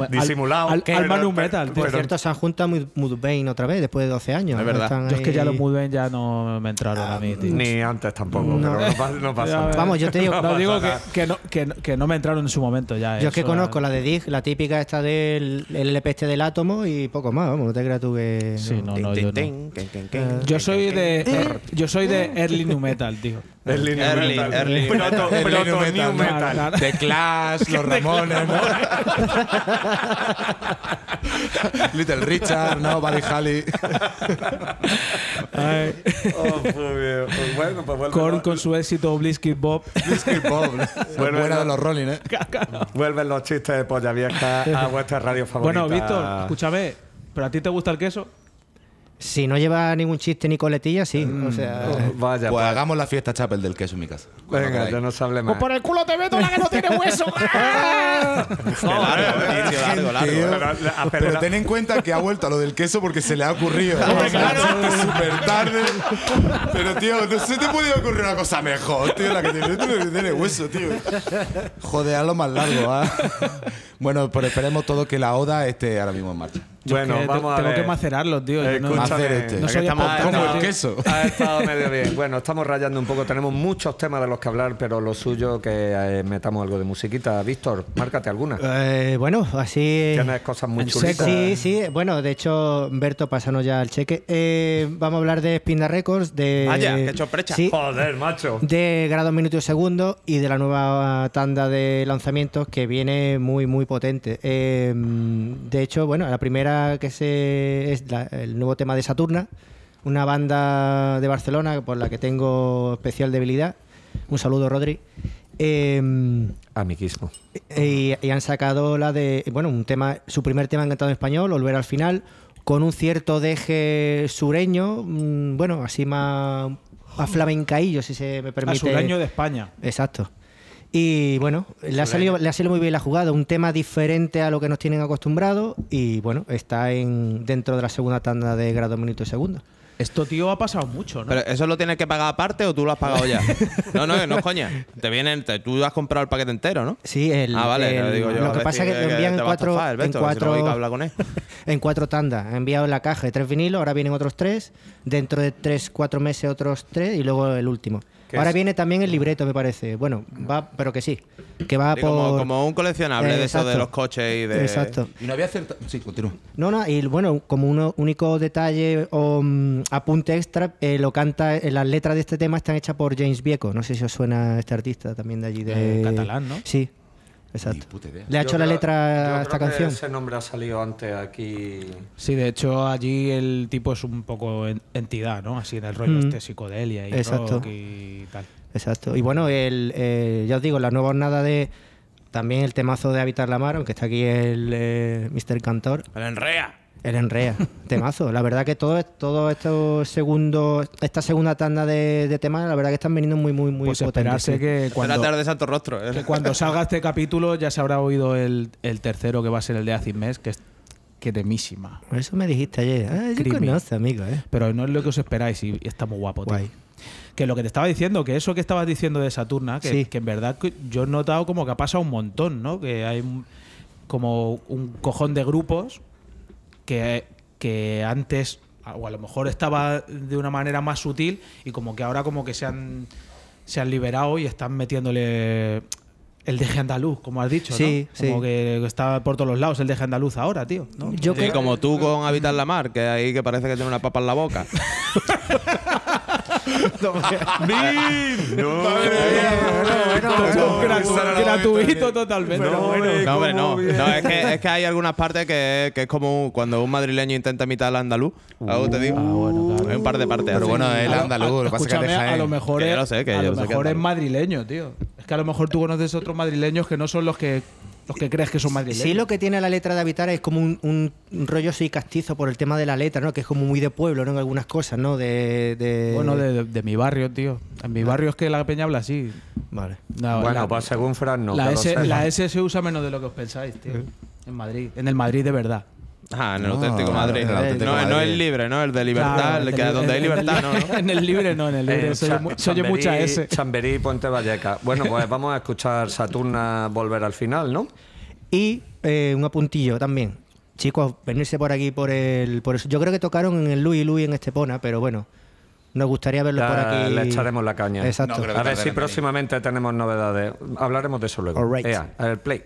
[SPEAKER 7] Al-
[SPEAKER 6] Disimulado.
[SPEAKER 7] Al,
[SPEAKER 6] Pero-
[SPEAKER 7] alma nu
[SPEAKER 6] pero-
[SPEAKER 7] metal. tío.
[SPEAKER 3] Por cierto, se han juntado Mud- Mudvayne otra vez después de 12 años.
[SPEAKER 9] Es verdad.
[SPEAKER 7] Yo es que ya los Mudvayne ya no me me entraron a mí, tío.
[SPEAKER 6] Ni antes tampoco,
[SPEAKER 3] No.
[SPEAKER 6] pero no, pasa- no pasa nada.
[SPEAKER 3] Vamos, yo te digo-
[SPEAKER 6] No
[SPEAKER 7] digo que, que no, que, no- que no me entraron en su momento ya.
[SPEAKER 3] Yo es que conozco la de Dig, la típica esta del el LP este del átomo y poco más, vamos, no te creas tú que...
[SPEAKER 7] Sí, no, no, yo no.
[SPEAKER 9] tin,
[SPEAKER 7] Yo soy de er- yo soy de early new metal, tío.
[SPEAKER 6] Early new
[SPEAKER 9] Early,
[SPEAKER 6] metal.
[SPEAKER 9] early.
[SPEAKER 6] Proto,
[SPEAKER 8] Early
[SPEAKER 6] proto
[SPEAKER 8] new
[SPEAKER 6] new
[SPEAKER 8] metal,
[SPEAKER 6] metal.
[SPEAKER 7] Claro, claro.
[SPEAKER 8] De Clash, los Ramones, ¿no? Little Richard, ¿no? Buddy Holly.
[SPEAKER 7] Ay.
[SPEAKER 6] Oh, pues bien. Pues bueno, pues vuelve,
[SPEAKER 7] Korn con su éxito Blitzkrieg Bob.
[SPEAKER 8] Whiskey Bob.
[SPEAKER 6] Bueno,
[SPEAKER 8] Buena de los Rolling, ¿eh?
[SPEAKER 6] vuelven los chistes de polla vieja a vuestra radio favorita.
[SPEAKER 7] Bueno, Víctor, escúchame, ¿pero a ti te gusta el queso?
[SPEAKER 3] Si no lleva ningún chiste ni coletilla, sí.
[SPEAKER 7] Mm.
[SPEAKER 3] O sea,
[SPEAKER 6] Oh, vaya,
[SPEAKER 8] Pues
[SPEAKER 6] pues,
[SPEAKER 8] hagamos la fiesta chapel del queso en mi casa. Cuando
[SPEAKER 6] venga,
[SPEAKER 8] queráis.
[SPEAKER 6] ya no se hable más.
[SPEAKER 7] el culo te meto la que no tiene hueso!
[SPEAKER 9] Qué largo, eh, tío, largo, largo.
[SPEAKER 8] Tío.
[SPEAKER 6] Pero,
[SPEAKER 8] ten en cuenta que ha vuelto a lo del queso porque se le ha ocurrido. Súper tarde. Pero, tío, no se te puede ocurrir una cosa mejor, tío. La que tiene, la que tiene hueso, tío. Joder, hazlo más largo, ¿ah? Bueno, pero esperemos todos que la oda esté ahora mismo en marcha.
[SPEAKER 6] Bueno,
[SPEAKER 7] que te-
[SPEAKER 6] vamos a
[SPEAKER 7] tengo
[SPEAKER 6] ver.
[SPEAKER 7] que macerarlos, tío. yo no-
[SPEAKER 8] este.
[SPEAKER 7] No
[SPEAKER 6] aquí
[SPEAKER 7] soy
[SPEAKER 6] estamos-
[SPEAKER 8] como el
[SPEAKER 6] estado-
[SPEAKER 8] queso.
[SPEAKER 6] Ha estado medio bien. Bueno, estamos rayando un poco. Tenemos muchos temas de los que hablar, pero lo suyo que eh, metamos algo de musiquita. Víctor, márcate alguna.
[SPEAKER 3] eh, bueno, así...
[SPEAKER 6] Tienes cosas muy chulitas.
[SPEAKER 3] Sí, sí. Bueno, de hecho, Berto, pásanos ya el cheque. Eh, vamos a hablar de Spinda Records, de...
[SPEAKER 9] Vaya, qué sorpresa.
[SPEAKER 3] Sí,
[SPEAKER 6] Joder, macho.
[SPEAKER 3] de grados minutos y segundos y de la nueva tanda de lanzamientos que viene muy muy potente. Eh, de hecho, bueno, la primera que se es la- el nuevo tema de Saturna, una banda de Barcelona por la que tengo especial debilidad. Un saludo, Rodri. Eh,
[SPEAKER 6] Amiguismo.
[SPEAKER 3] y, y han sacado la de, bueno, un tema, su primer tema encantado en español, Volver al final, con un cierto deje sureño, mm, bueno, así más a flamencaillo, si se me
[SPEAKER 7] A
[SPEAKER 3] permite.
[SPEAKER 7] sureño de España.
[SPEAKER 3] Exacto. Y bueno, le ha, salido, le ha salido muy bien la jugada, un tema diferente a lo que nos tienen acostumbrados y bueno, está en dentro de la segunda tanda de grado minuto y segundo.
[SPEAKER 7] Esto, tío, ha pasado mucho, ¿no?
[SPEAKER 9] Pero eso lo tienes que pagar aparte o tú lo has pagado ya. No, no, no es coña. Te vienen, te- tú has comprado el paquete entero, ¿no?
[SPEAKER 3] Sí, el,
[SPEAKER 9] ah, vale,
[SPEAKER 3] el-
[SPEAKER 9] lo digo yo.
[SPEAKER 3] lo que pasa es que lo envían
[SPEAKER 9] te
[SPEAKER 3] en cuatro, en
[SPEAKER 9] Beto, si no
[SPEAKER 3] cuatro,
[SPEAKER 9] con él.
[SPEAKER 3] en cuatro tandas. Ha enviado en la caja de tres vinilos, ahora vienen otros tres, dentro de tres, cuatro meses otros tres y luego el último.
[SPEAKER 6] ¿Qué
[SPEAKER 3] Ahora
[SPEAKER 6] es?
[SPEAKER 3] viene también el libreto, me parece. Bueno, va, pero que sí, que va
[SPEAKER 9] Sí,
[SPEAKER 3] por...
[SPEAKER 9] como, como un coleccionable
[SPEAKER 3] Eh,
[SPEAKER 9] de eso de los coches y de.
[SPEAKER 3] Exacto.
[SPEAKER 8] Y no había cierta. Sí, continúa.
[SPEAKER 3] No, no, y bueno, como un único detalle o mm, apunte extra, eh, lo canta, eh, las letras de este tema están hechas por James Vieco. No sé si os suena este artista también de allí de
[SPEAKER 7] Eh, catalán, ¿no?
[SPEAKER 3] Sí, exacto.
[SPEAKER 8] Ni puta idea.
[SPEAKER 3] Le ha
[SPEAKER 6] Yo
[SPEAKER 3] hecho la letra a esta
[SPEAKER 6] creo que
[SPEAKER 3] canción.
[SPEAKER 6] Ese nombre ha salido antes aquí.
[SPEAKER 7] Sí, de hecho, allí el tipo es un poco en- entidad, ¿no? Así del rollo
[SPEAKER 3] Mm.
[SPEAKER 7] este psicodelia y
[SPEAKER 3] Exacto.
[SPEAKER 7] rock y tal.
[SPEAKER 3] Exacto. Y bueno, el, eh, ya os digo, la nueva jornada de también el temazo de Habitar la Mar, aunque está aquí el eh, Mr. Cantor,
[SPEAKER 9] El enrea.
[SPEAKER 3] El Enrea, temazo. La verdad que todo, todo estos segundos, esta segunda tanda de, de temas, la verdad que están viniendo muy, muy, muy
[SPEAKER 7] Pues
[SPEAKER 3] potentes,
[SPEAKER 7] esperarse que
[SPEAKER 9] Cuando, tarde de Santo Rostro. ¿eh?
[SPEAKER 7] que cuando salga este capítulo ya se habrá oído el, el tercero que va a ser el de Acimés, que es que temísima.
[SPEAKER 3] Eso me dijiste ayer. Ah, yo conoce, amigo, ¿eh?
[SPEAKER 7] Pero no es lo que os esperáis y, está muy guapo, tío.
[SPEAKER 3] Guay.
[SPEAKER 7] Que lo que te estaba diciendo, que eso que estabas diciendo de Saturna, que,
[SPEAKER 3] Sí.
[SPEAKER 7] que en verdad yo he notado como que ha pasado un montón, ¿no? Que hay un- como un cojón de grupos que, que antes, o a lo mejor estaba de una manera más sutil, y como que ahora como que se han, se han liberado y están metiéndole el deje andaluz, como has dicho,
[SPEAKER 3] Sí,
[SPEAKER 7] ¿no? Como
[SPEAKER 3] sí.
[SPEAKER 7] que está por todos los lados el deje andaluz ahora, tío. ¿no?
[SPEAKER 3] Yo
[SPEAKER 9] Sí,
[SPEAKER 3] creo-
[SPEAKER 9] como tú con Habitar la Mar, que ahí que parece que tiene una papa en la boca.
[SPEAKER 7] Gratu- gratuito totalmente.
[SPEAKER 9] No, hombre, no. No, es que, es que hay algunas partes que, que es como cuando un madrileño intenta imitar al andaluz. Algo te digo.
[SPEAKER 7] Ah, bueno, claro.
[SPEAKER 9] Hay un par de partes.
[SPEAKER 8] Pero bueno, el
[SPEAKER 7] A lo-
[SPEAKER 8] andaluz, lo que pasa es que
[SPEAKER 7] a lo mejor es, a lo mejor
[SPEAKER 9] es
[SPEAKER 7] madrileño, tío. Es que a lo mejor tú conoces otros madrileños que no son los que los que crees que son madrileños.
[SPEAKER 3] Sí, lo que tiene la letra de Habitar es como un, un- un rollo soy castizo por el tema de la letra, ¿no? Que es como muy de pueblo, ¿no? En algunas cosas, ¿no? De, de-
[SPEAKER 7] Bueno, de, de- de mi barrio, tío. En mi barrio es que la peña habla así.
[SPEAKER 3] Vale.
[SPEAKER 7] No,
[SPEAKER 6] bueno,
[SPEAKER 7] la,
[SPEAKER 6] pues según Fran, no.
[SPEAKER 7] la S, la S se usa menos de lo que os pensáis, tío. En Madrid. En el Madrid de verdad.
[SPEAKER 9] Ah, en el
[SPEAKER 8] No,
[SPEAKER 9] auténtico Madrid.
[SPEAKER 8] en el auténtico
[SPEAKER 9] no, no el libre, ¿no? El de libertad,
[SPEAKER 7] Claro,
[SPEAKER 9] el que donde hay libertad, ¿no?
[SPEAKER 7] En el libre no, en el libre. Se oye, mucha S.
[SPEAKER 6] Chamberí Puente Valleca. Bueno, pues vamos a escuchar Saturna volver al final, ¿no?
[SPEAKER 3] Y eh, un apuntillo también. Chicos, venirse por aquí por el, por eso. Yo creo que tocaron en el Louis Louis en Estepona, pero bueno. Nos gustaría verlo por aquí.
[SPEAKER 6] Le echaremos la caña.
[SPEAKER 3] Exacto.
[SPEAKER 6] A ver si
[SPEAKER 8] en
[SPEAKER 6] próximamente tenemos novedades. Hablaremos de eso luego.
[SPEAKER 3] All right.
[SPEAKER 6] Ea, el play.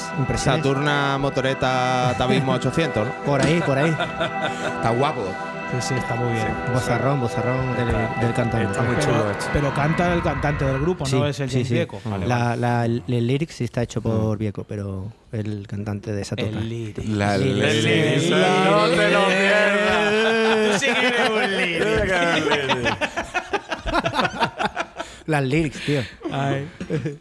[SPEAKER 3] Impresiones, impresiones.
[SPEAKER 9] Saturna Motoreta Tabismo 800, ¿no?
[SPEAKER 3] Por ahí, por ahí.
[SPEAKER 8] Está guapo.
[SPEAKER 7] Sí, sí, está muy bien.
[SPEAKER 3] Bozarrón, bozarrón del, del cantante.
[SPEAKER 6] Está muy
[SPEAKER 7] Pero,
[SPEAKER 6] chulo hecho.
[SPEAKER 7] pero canta el cantante del grupo,
[SPEAKER 3] Sí,
[SPEAKER 7] no es el
[SPEAKER 3] sí,
[SPEAKER 7] James
[SPEAKER 3] sí.
[SPEAKER 7] Vieco. Vale,
[SPEAKER 3] La,
[SPEAKER 7] vale.
[SPEAKER 3] la- el, el lyric sí está hecho por Vieco, pero el cantante de Saturna.
[SPEAKER 7] El lyric.
[SPEAKER 8] La,
[SPEAKER 3] Sí,
[SPEAKER 8] la-
[SPEAKER 3] sí,
[SPEAKER 8] la-
[SPEAKER 3] sí.
[SPEAKER 6] No te lo pierdas.
[SPEAKER 7] Tú sí que eres un líder.
[SPEAKER 3] Las lyrics, tío.
[SPEAKER 7] Ay.
[SPEAKER 6] Ay,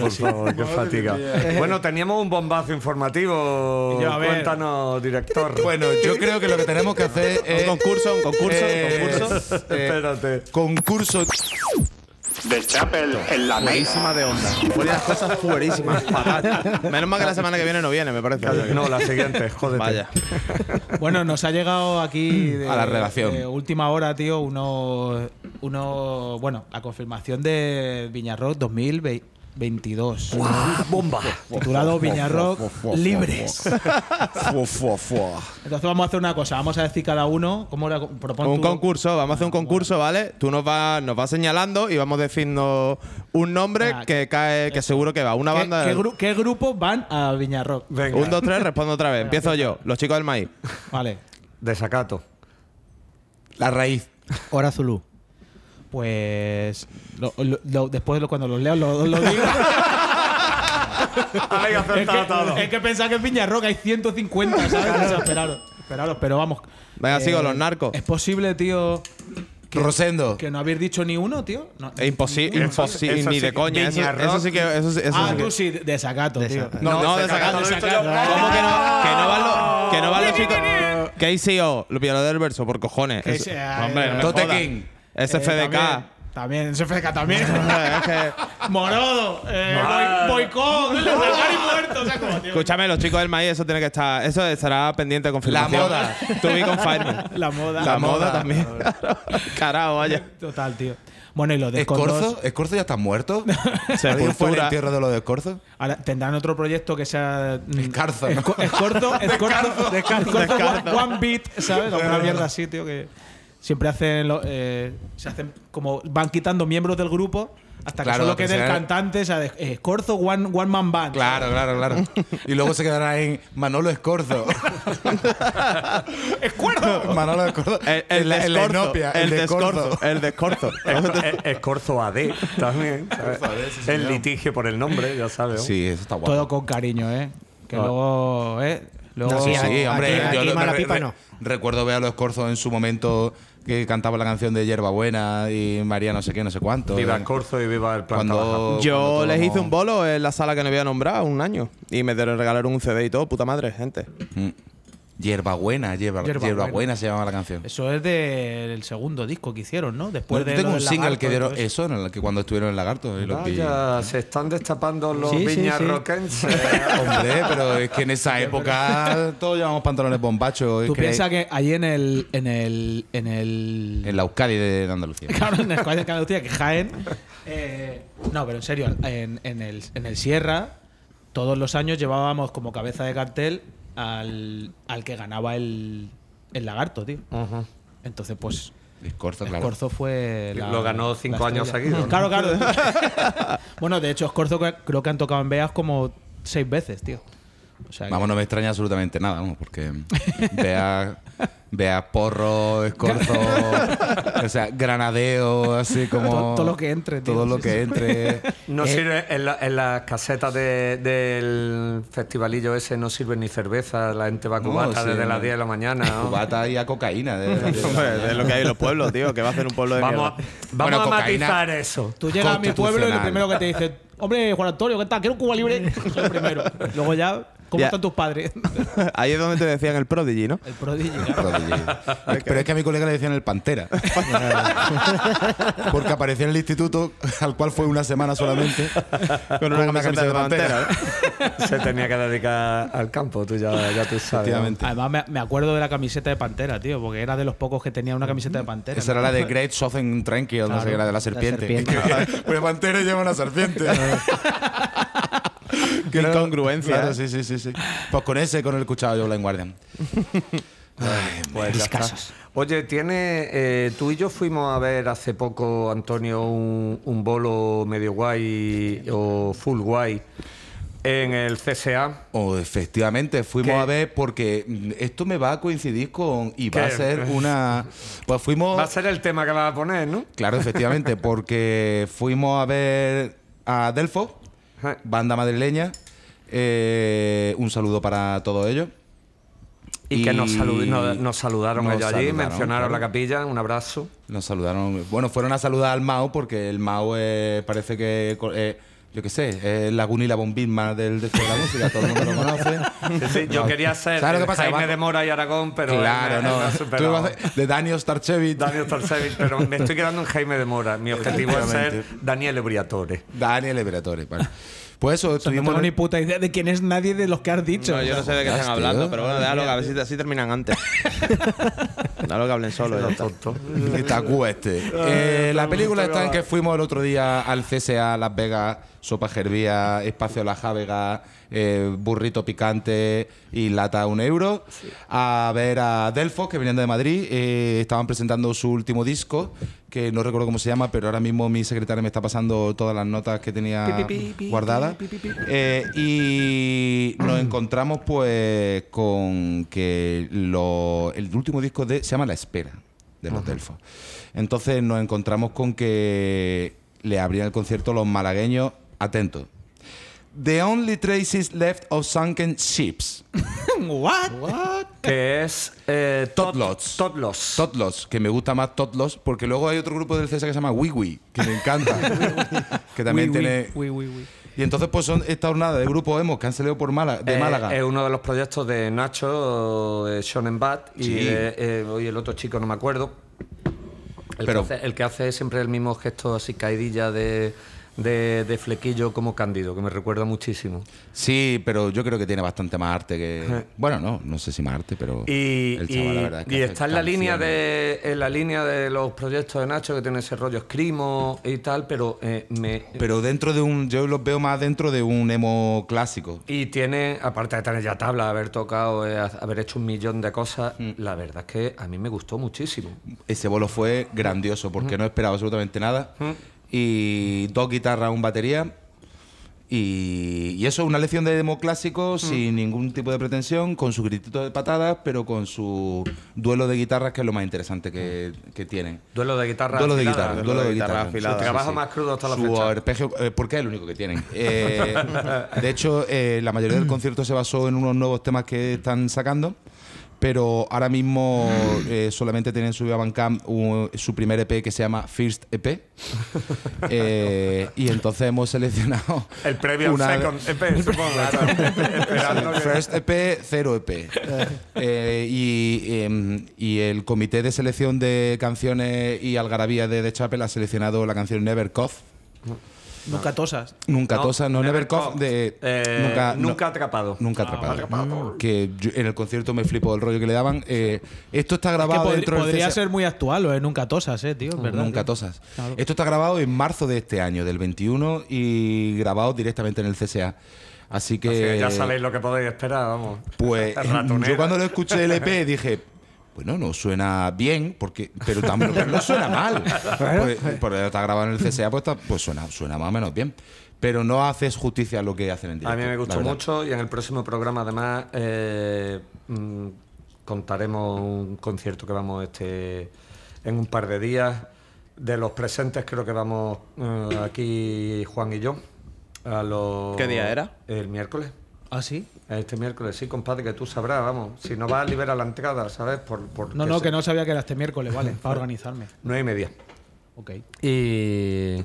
[SPEAKER 6] por favor, qué fatiga. Bueno, teníamos un bombazo informativo.
[SPEAKER 7] Ya, a ver.
[SPEAKER 6] Cuéntanos, director.
[SPEAKER 8] Bueno, yo creo que lo que tenemos que hacer es.
[SPEAKER 9] Un concurso, un concurso,
[SPEAKER 8] eh,
[SPEAKER 9] un concurso.
[SPEAKER 8] eh,
[SPEAKER 6] Espérate.
[SPEAKER 8] concurso.
[SPEAKER 1] The Chapel en la mega.
[SPEAKER 9] Fuerísima de onda. Fuerían cosas fuerísimas. fatal. Menos mal que la semana que viene no viene, me parece.
[SPEAKER 6] No, la siguiente, jódete.
[SPEAKER 9] Vaya.
[SPEAKER 7] Bueno, nos ha llegado aquí de,
[SPEAKER 8] A la redacción.
[SPEAKER 7] de última hora, tío, uno, uno, bueno, la confirmación de Viñarrock 2022.
[SPEAKER 6] Bomba.
[SPEAKER 7] Titulado Viñarrock Libres. Entonces vamos a hacer una cosa, vamos a decir cada uno cómo era, propon
[SPEAKER 9] Un
[SPEAKER 7] tú-
[SPEAKER 9] concurso, vamos a hacer un concurso, ¿vale? Tú nos vas, nos vas señalando y vamos diciendo un nombre
[SPEAKER 7] Ah,
[SPEAKER 9] que cae, que seguro que va. Una
[SPEAKER 7] ¿Qué,
[SPEAKER 9] banda.
[SPEAKER 7] qué gru- qué grupos van a Viñarrock?
[SPEAKER 6] Venga.
[SPEAKER 9] un, dos, tres, respondo otra vez. Empiezo yo. Los chicos del maíz.
[SPEAKER 7] Vale,
[SPEAKER 6] Desacato.
[SPEAKER 8] La raíz.
[SPEAKER 3] Hora Zulu.
[SPEAKER 7] Pues lo- lo- lo- después lo- cuando los leo lo, lo digo.
[SPEAKER 6] Habéis
[SPEAKER 7] es,
[SPEAKER 6] acertado todo.
[SPEAKER 7] que, es que pensar que en Viñarrock hay 150, ¿sabes? O sea, esperaros, esperaros, pero vamos.
[SPEAKER 9] Venga, sigo, los narcos.
[SPEAKER 7] ¿Es posible, tío,
[SPEAKER 8] Rosendo.
[SPEAKER 7] que no habéis dicho ni uno, tío? No.
[SPEAKER 9] Es imposible, ni
[SPEAKER 6] sí
[SPEAKER 9] de
[SPEAKER 6] que-
[SPEAKER 9] coña. Eso, eso sí que. Eso, sí- eso
[SPEAKER 7] ah,
[SPEAKER 9] sí que-
[SPEAKER 7] tú sí, desacato, tío.
[SPEAKER 9] No, no, desacato.
[SPEAKER 7] desacato.
[SPEAKER 9] ¿Cómo que no? Que no van los, que no van los chicos. KCO, los pioneros del verso, por cojones. Hombre, no me
[SPEAKER 8] Tote. King.
[SPEAKER 9] SFDK.
[SPEAKER 7] Eh, También, también, SFDK también. Morodo, eh, boy- boicot, muerto, o sea, como, tío.
[SPEAKER 9] escúchame, los chicos del maíz, eso tiene que estar. Eso estará pendiente de confirmación.
[SPEAKER 8] La moda.
[SPEAKER 9] To be confirmed.
[SPEAKER 7] La moda.
[SPEAKER 9] La, moda,
[SPEAKER 8] moda.
[SPEAKER 9] también. Carajo, vaya.
[SPEAKER 7] Total, tío. Bueno, y los de Escorzo
[SPEAKER 8] ¿Escorzo? ¿Escorzo ya está muerto? ¿Alguien fue el entierro de los de Escorzo?
[SPEAKER 7] Ahora tendrán otro proyecto que sea. mm,
[SPEAKER 8] Escarzo, ¿no?
[SPEAKER 7] Esco- Escorzo, escorzo, escorzo,
[SPEAKER 9] Descarzo.
[SPEAKER 7] one, one beat, ¿sabes? Una mierda así, tío, que siempre hacen. lo- eh, se hacen como. Van quitando miembros del grupo hasta que
[SPEAKER 8] Claro,
[SPEAKER 7] solo
[SPEAKER 8] que
[SPEAKER 7] quede el cantante, o sea, de- eh, Escorzo, one, one man band.
[SPEAKER 8] Claro, claro, claro. Y luego se quedará en Manolo Escorzo.
[SPEAKER 7] ¡Escuerzo!
[SPEAKER 8] Manolo Escorzo.
[SPEAKER 9] El, el descorzo,
[SPEAKER 8] Inopia,
[SPEAKER 9] el
[SPEAKER 8] de
[SPEAKER 9] descorzo. El descorzo.
[SPEAKER 6] Es- Escorzo AD también. el litigio por el nombre, ya sabes. ¿no?
[SPEAKER 8] Sí, eso está guapo.
[SPEAKER 7] Todo con cariño, ¿eh? Que luego, ¿eh? Luego,
[SPEAKER 3] No,
[SPEAKER 8] Sí, hombre.
[SPEAKER 3] aquí-
[SPEAKER 8] yo
[SPEAKER 3] aquí
[SPEAKER 8] lo-
[SPEAKER 3] mala
[SPEAKER 8] re-
[SPEAKER 3] pipa
[SPEAKER 8] re-
[SPEAKER 3] no.
[SPEAKER 8] Recuerdo ver a los Escorzo en su momento que cantaba la canción de Hierbabuena y María no sé qué, no sé cuánto.
[SPEAKER 6] Viva
[SPEAKER 8] Eh,
[SPEAKER 6] Escorzo y viva el planta baja.
[SPEAKER 8] Cuando,
[SPEAKER 9] Yo
[SPEAKER 8] cuando
[SPEAKER 9] les hice un bolo en la sala que no había nombrado un año. Y me regalaron un CD y todo, puta madre, gente.
[SPEAKER 8] Mm. Hierbabuena, hierba,
[SPEAKER 7] Hierbabuena.
[SPEAKER 8] hierbabuena se llamaba la canción.
[SPEAKER 7] Eso es del segundo disco que hicieron, ¿no? Después
[SPEAKER 8] Bueno,
[SPEAKER 7] de
[SPEAKER 8] yo tengo un single que dieron
[SPEAKER 7] eso.
[SPEAKER 8] eso, en el que cuando estuvieron en Lagarto. y que-
[SPEAKER 6] Vaya, se están destapando los
[SPEAKER 3] Sí, sí, sí.
[SPEAKER 6] viñarroquenses.
[SPEAKER 8] Hombre, pero es que en esa época todos llevamos pantalones bombachos.
[SPEAKER 7] Tú piensas que allí en el. En el. En el.
[SPEAKER 8] En la Euskadi de Andalucía.
[SPEAKER 7] Claro, en el Escuadrón de Andalucía, que Jaén. eh, no, pero en serio, en, en el, en el Sierra, todos los años llevábamos como cabeza de cartel al, al que ganaba el, el lagarto, tío. Entonces, pues.
[SPEAKER 8] Escorzo, claro.
[SPEAKER 7] Escorzo fue. la-
[SPEAKER 6] Lo ganó cinco años seguidos, ¿no?
[SPEAKER 7] Claro, claro. bueno, de hecho, Escorzo que- creo que han tocado en Beas como seis veces, tío. Que-
[SPEAKER 8] Vamos, no me extraña absolutamente nada, vamos, porque vea, vea porro, escorzo, o sea, granadeo, así como.
[SPEAKER 7] Todo- todo lo que entre, tío,
[SPEAKER 8] Todo lo
[SPEAKER 7] sí,
[SPEAKER 8] que
[SPEAKER 7] sí.
[SPEAKER 8] entre.
[SPEAKER 6] No
[SPEAKER 3] Eh,
[SPEAKER 6] sirve, en, la- en las casetas de- del festivalillo ese no sirve ni cerveza, la gente va a
[SPEAKER 8] No,
[SPEAKER 6] cubata
[SPEAKER 8] sí,
[SPEAKER 6] desde
[SPEAKER 8] no.
[SPEAKER 6] las 10 de la mañana. ¿no?
[SPEAKER 8] Cubata y a cocaína. de-
[SPEAKER 9] lo que hay en los pueblos, tío. Que va a hacer un pueblo de
[SPEAKER 6] Vamos,
[SPEAKER 9] mierda.
[SPEAKER 6] vamos
[SPEAKER 8] Bueno,
[SPEAKER 6] a
[SPEAKER 8] cocaína.
[SPEAKER 6] matizar eso.
[SPEAKER 7] Tú llegas a mi pueblo y lo primero que te dicen, hombre, Juan Antonio, ¿qué tal? Quiero un Cuba libre. Soy el primero. Luego ya, ¿cómo
[SPEAKER 9] Ya.
[SPEAKER 7] están tus padres?
[SPEAKER 9] Ahí es donde te decían el prodigy, ¿no?
[SPEAKER 7] El prodigio. claro.
[SPEAKER 8] Prodigy. Pero es que a mi colega le decían el Pantera. Porque apareció en el instituto, al cual fue una semana solamente.
[SPEAKER 9] Con una camiseta de pantera.
[SPEAKER 6] Se tenía que dedicar al campo, tú ya, ya tú sabes. ¿no?
[SPEAKER 7] Además, me, me acuerdo de la camiseta de Pantera, tío, porque era de los pocos que tenía una camiseta de Pantera.
[SPEAKER 8] Esa era la de Great Southern Tranquil, no sé qué era de la serpiente.
[SPEAKER 3] serpiente.
[SPEAKER 8] pues Pantera lleva una serpiente.
[SPEAKER 9] Qué incongruencia.
[SPEAKER 8] Claro, sí, sí, sí, sí. Pues con ese, con el escuchado yo Blind Guardian.
[SPEAKER 6] Pues ya está. Oye, tiene. eh, tú y yo fuimos a ver hace poco, Antonio, un, un bolo medio guay o full guay en el CSA.
[SPEAKER 8] O efectivamente, fuimos
[SPEAKER 6] ¿Qué?
[SPEAKER 8] a ver porque mm, esto me va a coincidir con y va a ser una pues fuimos
[SPEAKER 6] Va a ser el tema que vas a poner, ¿no?
[SPEAKER 8] Claro, efectivamente, porque fuimos a ver a Delfo. Banda madrileña. Eh, un saludo para todos ellos.
[SPEAKER 6] Y, que nos, salud- nos, nos saludaron
[SPEAKER 8] nos
[SPEAKER 6] ellos allí,
[SPEAKER 8] saludaron,
[SPEAKER 6] mencionaron
[SPEAKER 8] claro.
[SPEAKER 6] la capilla, un abrazo.
[SPEAKER 8] Nos saludaron. Bueno, fueron a saludar al Mao porque el Mao eh, parece que. eh, yo qué sé, es la Gunilla Bombisma del de la música, todo el mundo lo conoce.
[SPEAKER 6] Sí, sí, yo quería ser
[SPEAKER 8] ¿Sabes lo que pasa?
[SPEAKER 6] Jaime de Mora y Aragón, pero
[SPEAKER 8] claro,
[SPEAKER 6] él
[SPEAKER 8] no. a- de Daniel Starchevich.
[SPEAKER 6] Daniel Torcevich, pero me estoy quedando en Jaime de Mora. Mi objetivo es ser. Daniel Ebriatore.
[SPEAKER 8] Daniel Everatore, vale. Pues eso,
[SPEAKER 7] O sea, no
[SPEAKER 8] estuvimos.
[SPEAKER 7] tengo
[SPEAKER 8] en-
[SPEAKER 7] ni puta idea de quién es nadie de los que has dicho.
[SPEAKER 9] No, yo no sé de qué están
[SPEAKER 8] tío.
[SPEAKER 9] hablando, pero bueno, déjalo, que a ver si así terminan antes. déjalo que hablen solo. ya está.
[SPEAKER 8] Tacú este. Eh, la película está en que fuimos el otro día al CSA Las Vegas, Sopa Gervía, Espacio La Jávega, eh, Burrito Picante y Lata a un euro, a ver a Delfos, que venían de Madrid. eh, estaban presentando su último disco, que no recuerdo cómo se llama, pero ahora mismo mi secretaria me está pasando todas las notas que tenía guardadas. Eh, y nos encontramos pues con que lo- el último disco de, se llama La Espera de los Delfos. Entonces nos encontramos con que le abrían el concierto los malagueños, atentos. The only traces left of sunken ships.
[SPEAKER 7] ¿What?
[SPEAKER 6] Que es eh,
[SPEAKER 8] Totlots.
[SPEAKER 6] Totlos.
[SPEAKER 8] Totlos, que me gusta más Totlos, porque luego hay otro grupo del CSA que se llama Wiwi, que me encanta. que también tiene.
[SPEAKER 7] uy.
[SPEAKER 8] Y entonces, pues son esta jornada de grupo emo que han salido por Málaga, de
[SPEAKER 6] Eh,
[SPEAKER 8] Málaga.
[SPEAKER 6] Es uno de los proyectos de Nacho, eh, Shonen Bat, y
[SPEAKER 8] Sí.
[SPEAKER 6] eh, hoy el otro chico no me acuerdo. El,
[SPEAKER 8] Pero-
[SPEAKER 6] que hace, el que hace siempre el mismo gesto así caidilla de, de, de flequillo como Cándido, que me recuerda muchísimo.
[SPEAKER 8] Sí, pero yo creo que tiene bastante más arte que. Bueno, no, no sé si más arte, pero.
[SPEAKER 6] Y,
[SPEAKER 8] el chaval,
[SPEAKER 6] y-
[SPEAKER 8] la verdad, es que
[SPEAKER 6] y está en la línea de en la línea de los proyectos de Nacho que tiene ese rollo escrimo y tal, pero eh, me
[SPEAKER 8] Pero dentro de un. Yo los veo más dentro de un emo clásico.
[SPEAKER 6] y tiene aparte de tener ya tabla, haber tocado, eh, haber hecho un millón de cosas,
[SPEAKER 8] Mm.
[SPEAKER 6] la verdad es que a mí me gustó muchísimo.
[SPEAKER 8] Ese bolo fue grandioso porque no esperaba absolutamente nada. Y dos guitarras, un batería. Y, y eso es una lección de demo clásico sin ningún tipo de pretensión, con su gritito de patadas, pero con su duelo de guitarras, que es lo más interesante que, que tienen.
[SPEAKER 6] Duelo de guitarra.
[SPEAKER 8] Duelo de
[SPEAKER 6] afilada.
[SPEAKER 8] guitarra,
[SPEAKER 9] duelo
[SPEAKER 8] duelo
[SPEAKER 9] de guitarra.
[SPEAKER 6] Su
[SPEAKER 9] Sí,
[SPEAKER 6] trabajo
[SPEAKER 9] sí.
[SPEAKER 6] más crudo hasta la
[SPEAKER 8] Su
[SPEAKER 6] fecha.
[SPEAKER 8] arpegio, eh, porque es el único que tienen. Eh, de hecho, eh, la mayoría del concierto se basó en unos nuevos temas que están sacando, pero ahora mismo eh, solamente tienen subido a Bandcamp un- su primer EP que se llama First EP. Eh, y entonces hemos seleccionado
[SPEAKER 6] El previo
[SPEAKER 8] una-
[SPEAKER 6] second EP, supongo.
[SPEAKER 8] First EP, cero EP. Eh, y, em, y el comité de selección de canciones y algarabía de The Chapel ha seleccionado la canción Never Cough.
[SPEAKER 7] Nunca tosas.
[SPEAKER 8] Nunca tosa, no, Never, Cough, de
[SPEAKER 6] Eh,
[SPEAKER 8] nunca,
[SPEAKER 6] nunca
[SPEAKER 8] no,
[SPEAKER 6] atrapado.
[SPEAKER 8] nunca atrapado. Que yo- en el concierto me flipo el rollo que le daban. Eh, esto está
[SPEAKER 7] Que
[SPEAKER 8] grabado
[SPEAKER 7] pod-
[SPEAKER 8] dentro del
[SPEAKER 7] podría ser muy actual, ¿eh? Nunca tosas, ¿eh, tío? Es ¿verdad?
[SPEAKER 8] Nunca
[SPEAKER 7] tío.
[SPEAKER 8] tosas.
[SPEAKER 7] Claro.
[SPEAKER 8] Esto está grabado en marzo de este año, del 21, y grabado directamente en el CSA. Así que.
[SPEAKER 6] Así que ya sabéis lo que podéis esperar, vamos.
[SPEAKER 8] Pues yo cuando lo escuché el EP dije, bueno, no suena bien, porque, pero también pero no suena mal. Pues, porque está grabado en el CSA, pues, está- pues suena, suena más o menos bien. Pero no haces justicia a lo que hacen en directo.
[SPEAKER 6] A mí me gustó mucho y en el próximo programa además eh, mm, contaremos un concierto que vamos este en un par de días. De los presentes creo que vamos eh, aquí Juan y yo. A los,
[SPEAKER 9] ¿Qué día era?
[SPEAKER 6] El miércoles.
[SPEAKER 7] ¿Ah, sí?
[SPEAKER 6] Este miércoles, sí, compadre, que tú sabrás, vamos. Si no vas, libera la entrada, ¿sabes? Por, por
[SPEAKER 7] No, no, que no sabía que era este miércoles, vale, para organizarme.
[SPEAKER 6] Nueve y media.
[SPEAKER 7] Ok.
[SPEAKER 6] Y,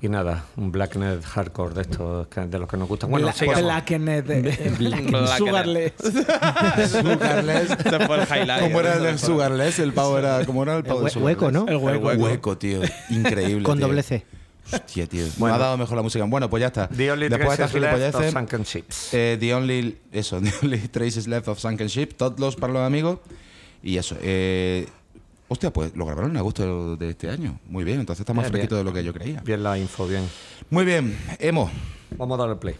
[SPEAKER 6] y nada, un Blacknet hardcore de estos, que- de los que nos gustan. Bueno, sigamos.
[SPEAKER 7] Blackened,
[SPEAKER 9] Blackened.
[SPEAKER 7] Sugarless.
[SPEAKER 8] Sugarless.
[SPEAKER 9] Ese fue el highlight.
[SPEAKER 8] ¿Cómo era el del Sugarless? El pavo era. ¿Cómo era el pavo del
[SPEAKER 3] Hue- hueco, ¿no?
[SPEAKER 7] El hueco.
[SPEAKER 8] Hueco, tío. Increíble.
[SPEAKER 3] Con
[SPEAKER 8] tío.
[SPEAKER 3] doble C.
[SPEAKER 8] Hostia, tío. Me ha dado mejor la música. Bueno, pues ya está.
[SPEAKER 6] The only
[SPEAKER 8] Después de estas
[SPEAKER 6] traces left of
[SPEAKER 8] gilipolleces,
[SPEAKER 6] sunken ships.
[SPEAKER 8] eh, the only eso, the only traces left of sunken ship, todos para los amigos y eso. Eh, hostia, pues lo grabaron en agosto de este año. Muy bien, entonces está más fresquito de lo que yo creía.
[SPEAKER 6] Bien la info, bien.
[SPEAKER 8] Muy bien, Emo.
[SPEAKER 6] Vamos a darle play.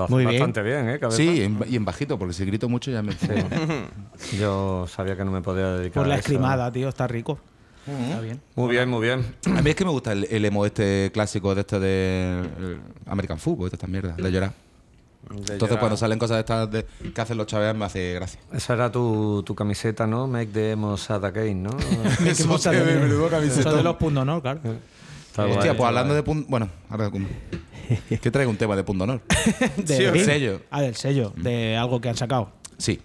[SPEAKER 6] Lo hace
[SPEAKER 3] Muy bien.
[SPEAKER 6] bastante bien, ¿eh? Cabeza?
[SPEAKER 8] Sí, en- y en bajito, porque si grito mucho ya me.
[SPEAKER 6] Yo sabía que no me podía dedicar
[SPEAKER 7] Por la
[SPEAKER 6] a eso.
[SPEAKER 7] escrimada, tío, está rico. Está bien.
[SPEAKER 6] Muy bien, muy bien.
[SPEAKER 8] A mí es que me gusta el, el emo este clásico de este de eh, American Football, de estas mierdas, de llorar. Entonces
[SPEAKER 6] llorar.
[SPEAKER 8] cuando salen cosas de estas de- que hacen los chavales me hace gracia.
[SPEAKER 6] Esa era tu, tu camiseta, ¿no? Make the emo sad again, ¿no?
[SPEAKER 8] Eso menudo
[SPEAKER 7] Eso
[SPEAKER 8] camisetón.
[SPEAKER 7] de los puntos, ¿no? Claro.
[SPEAKER 6] Está guay,
[SPEAKER 8] Hostia,
[SPEAKER 6] está
[SPEAKER 8] pues hablando
[SPEAKER 6] guay.
[SPEAKER 8] de punto... Bueno, ahora... ¿cómo? que traigo un tema de punto honor.
[SPEAKER 7] De-
[SPEAKER 8] Sí, el sello.
[SPEAKER 7] Ah, del sello, de algo que han sacado.
[SPEAKER 8] Sí.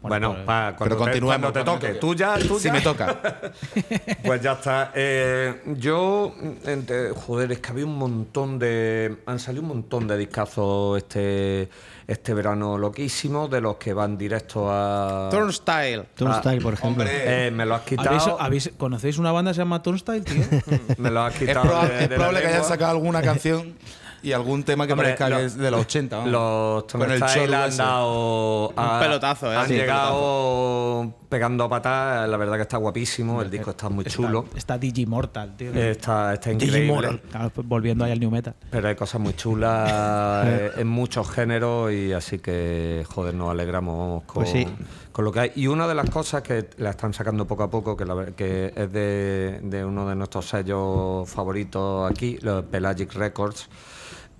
[SPEAKER 6] Bueno,
[SPEAKER 7] pues,
[SPEAKER 6] pa- cuando, te,
[SPEAKER 8] continuemos,
[SPEAKER 6] cuando te
[SPEAKER 8] cuando
[SPEAKER 6] toque. Tú ya, tú
[SPEAKER 8] Si
[SPEAKER 6] ya.
[SPEAKER 8] me toca.
[SPEAKER 6] Pues ya está. Eh, yo, entre- joder, es que había un montón de. Han salido un montón de discazos este, este verano loquísimo, de los que van directo a.
[SPEAKER 9] Turnstile.
[SPEAKER 3] Turnstile, por ejemplo.
[SPEAKER 6] Eh, me lo has
[SPEAKER 7] ¿Habéis,
[SPEAKER 6] quitado.
[SPEAKER 7] habéis- ¿Conocéis una banda que se llama Turnstile, tío?
[SPEAKER 6] Me lo has
[SPEAKER 8] Es,
[SPEAKER 6] quitado.
[SPEAKER 8] proba-
[SPEAKER 6] de-
[SPEAKER 8] es
[SPEAKER 6] de la
[SPEAKER 8] probable que hayan sacado alguna canción y algún tema que
[SPEAKER 6] Hombre,
[SPEAKER 8] parezca
[SPEAKER 6] lo-
[SPEAKER 8] que es de los 80. vamos.
[SPEAKER 6] Los
[SPEAKER 8] Con el
[SPEAKER 6] Turnstile
[SPEAKER 8] chorro
[SPEAKER 6] han dado. a-
[SPEAKER 9] pelotazo, ¿eh?
[SPEAKER 6] Han
[SPEAKER 9] Sí,
[SPEAKER 6] llegado pegando a patas. La verdad que está guapísimo. El disco está muy chulo.
[SPEAKER 7] Está, está Digimortal, tío.
[SPEAKER 6] Está, está increíble.
[SPEAKER 7] Claro, pues volviendo ahí al New Metal.
[SPEAKER 6] Pero hay cosas muy chulas eh, en muchos géneros y así que, joder, nos alegramos con,
[SPEAKER 3] Pues sí.
[SPEAKER 6] con lo que hay. Y una de las cosas que la están sacando poco a poco, que, la que es de, de uno de nuestros sellos favoritos aquí, los Pelagic Records,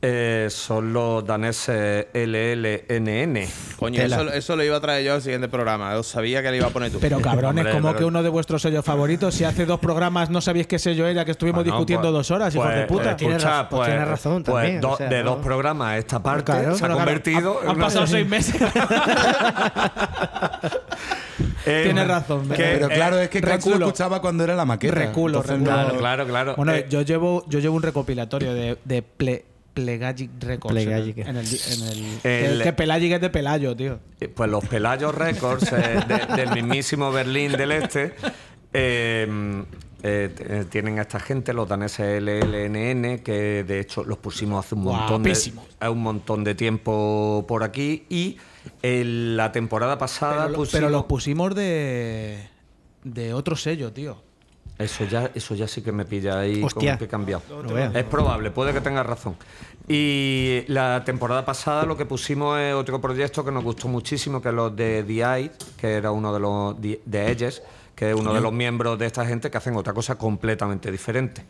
[SPEAKER 6] eh, son los daneses LLNN.
[SPEAKER 9] Coño, eso, eso lo iba a traer yo al siguiente programa. Yo sabía que le iba a poner tú.
[SPEAKER 7] Pero cabrones,
[SPEAKER 6] Hombre,
[SPEAKER 7] como
[SPEAKER 6] pero-
[SPEAKER 7] que uno de vuestros sellos favoritos, si hace dos programas no sabéis qué sello era, que estuvimos
[SPEAKER 6] Bueno,
[SPEAKER 7] discutiendo
[SPEAKER 6] pues-
[SPEAKER 7] dos horas, hijos
[SPEAKER 6] pues,
[SPEAKER 7] de puta.
[SPEAKER 3] Tiene
[SPEAKER 6] escucha,
[SPEAKER 3] raz- pues tiene razón
[SPEAKER 6] pues
[SPEAKER 3] también,
[SPEAKER 6] do-
[SPEAKER 3] o sea,
[SPEAKER 6] de
[SPEAKER 3] no.
[SPEAKER 6] dos programas a esta parte
[SPEAKER 3] Claro,
[SPEAKER 6] se ha
[SPEAKER 3] claro,
[SPEAKER 6] convertido en
[SPEAKER 7] Han
[SPEAKER 6] una-
[SPEAKER 7] pasado seis meses.
[SPEAKER 6] Eh,
[SPEAKER 7] Tienes razón,
[SPEAKER 6] que-
[SPEAKER 8] Pero
[SPEAKER 6] eh,
[SPEAKER 8] claro, es que Craig lo
[SPEAKER 7] reculo.
[SPEAKER 8] escuchaba cuando era la maqueta.
[SPEAKER 7] Reculo,
[SPEAKER 8] Entonces
[SPEAKER 7] reculo.
[SPEAKER 6] claro, claro.
[SPEAKER 7] Bueno,
[SPEAKER 6] Eh,
[SPEAKER 7] yo llevo yo llevo un recopilatorio de, de ple- Pelagic Records.
[SPEAKER 3] Pelagic.
[SPEAKER 7] En el, en el,
[SPEAKER 6] El-
[SPEAKER 7] el- que Pelagic es de Pelayo, tío.
[SPEAKER 6] Eh, Pues los Pelayo Records eh, de- del mismísimo Berlín del Este eh, eh, eh, tienen a esta gente, los daneses LLNN, que de hecho los pusimos hace un montón, de, hace un montón de tiempo por aquí y en la temporada pasada
[SPEAKER 7] Pero, lo-
[SPEAKER 6] pusimos...
[SPEAKER 7] pero los pusimos de de otro sello, tío.
[SPEAKER 6] Eso ya, eso ya sí que me pilla ahí
[SPEAKER 3] Hostia.
[SPEAKER 6] como que he cambiado.
[SPEAKER 3] No.
[SPEAKER 6] Es probable, puede que tengas razón. Y la temporada pasada lo que pusimos es otro proyecto que nos gustó muchísimo, que es los de The Eye, que era uno de los de Edges, que es uno de los miembros de esta gente que hacen otra cosa completamente diferente.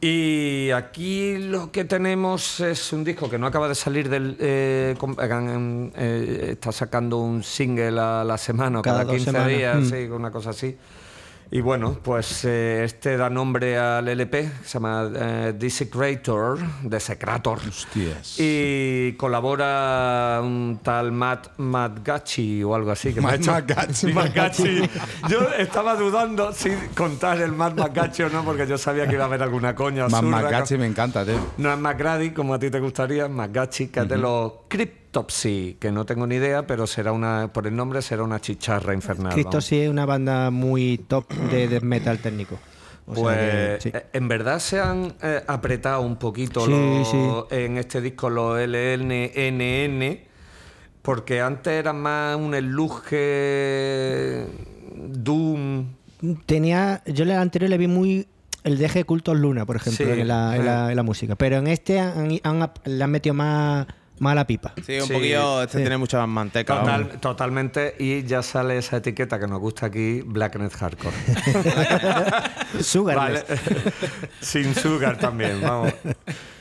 [SPEAKER 6] Y aquí lo que tenemos es un disco que no acaba de salir del. eh, com- hagan, eh, está sacando un single a la semana,
[SPEAKER 3] Cada
[SPEAKER 6] cada,
[SPEAKER 3] dos
[SPEAKER 6] 15
[SPEAKER 3] semanas.
[SPEAKER 6] días,
[SPEAKER 3] Mm.
[SPEAKER 6] sí, una cosa así. Y bueno, pues eh, este da nombre al LP, se llama eh, Desecrator, Desecrator.
[SPEAKER 8] Hostias.
[SPEAKER 6] Y colabora un tal Matt, Matt Gachi o algo así. Que
[SPEAKER 8] Matt
[SPEAKER 6] hecho-
[SPEAKER 8] Magachi.
[SPEAKER 6] Matt Gachi. Yo estaba dudando si contar el Matt Magachi o no, porque yo sabía que iba a haber alguna coña.
[SPEAKER 8] Magachi
[SPEAKER 6] con-
[SPEAKER 8] me encanta, tío.
[SPEAKER 6] no es McGrady, como a ti te gustaría, es McGachi, que es de los Cryptopsy, que no tengo ni idea, pero será una, por el nombre será una chicharra infernal.
[SPEAKER 3] Cristo sí es una banda muy top de metal técnico. O
[SPEAKER 6] Pues
[SPEAKER 3] que, sí.
[SPEAKER 6] eh, en verdad se han eh, apretado un poquito
[SPEAKER 3] Sí,
[SPEAKER 6] los-
[SPEAKER 3] sí.
[SPEAKER 6] en este disco los LLNN, porque antes era más un eluje Doom.
[SPEAKER 3] Tenía, yo el anterior le vi muy el DG Cultos Luna, por ejemplo,
[SPEAKER 6] Sí,
[SPEAKER 3] en, la, en
[SPEAKER 6] sí.
[SPEAKER 3] la- en la música. Pero en este han, han- le han metido más, más la pipa.
[SPEAKER 9] Sí, un
[SPEAKER 6] Sí,
[SPEAKER 9] poquillo. Este
[SPEAKER 3] sí.
[SPEAKER 9] tiene mucha más manteca.
[SPEAKER 6] Total- totalmente, y ya sale esa etiqueta que nos gusta aquí, Blacknet Hardcore.
[SPEAKER 3] Sugar.
[SPEAKER 6] Sin sugar también, vamos.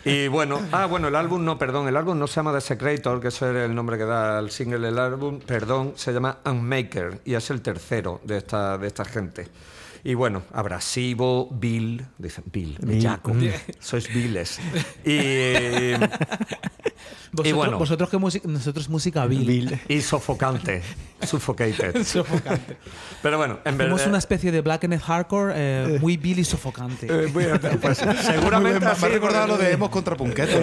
[SPEAKER 6] Y bueno, ah, bueno, el álbum no, perdón, el álbum no se llama The Secretor, que eso era el nombre que da el single del álbum, perdón, se llama Unmaker y es el tercero de esta, de esta gente. Y bueno, abrasivo, Bill, dicen Bill, bellaco, sois viles. Y,
[SPEAKER 7] Vosotros,
[SPEAKER 6] bueno.
[SPEAKER 7] vosotros qué música, nosotros música vil.
[SPEAKER 6] y sofocante, suffocated.
[SPEAKER 7] Sofocante.
[SPEAKER 6] Pero bueno, en verdad...
[SPEAKER 7] una especie de black and hardcore eh, muy vil y sofocante.
[SPEAKER 6] eh, a- pues, seguramente
[SPEAKER 8] bien, me ha
[SPEAKER 6] así,
[SPEAKER 8] recordado lo de Hemos contra Punqueto.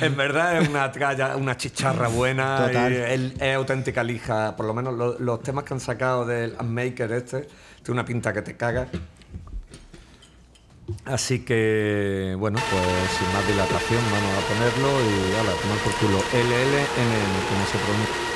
[SPEAKER 6] En verdad es una tralla, una chicharra buena,
[SPEAKER 3] Total.
[SPEAKER 6] y el- es auténtica lija. Por lo menos lo- los temas que han sacado del Maker este, tiene una pinta que te caga. Así que, bueno, pues sin más dilatación vamos a ponerlo y ala, tomar por culo. LLNN, como se pronuncia.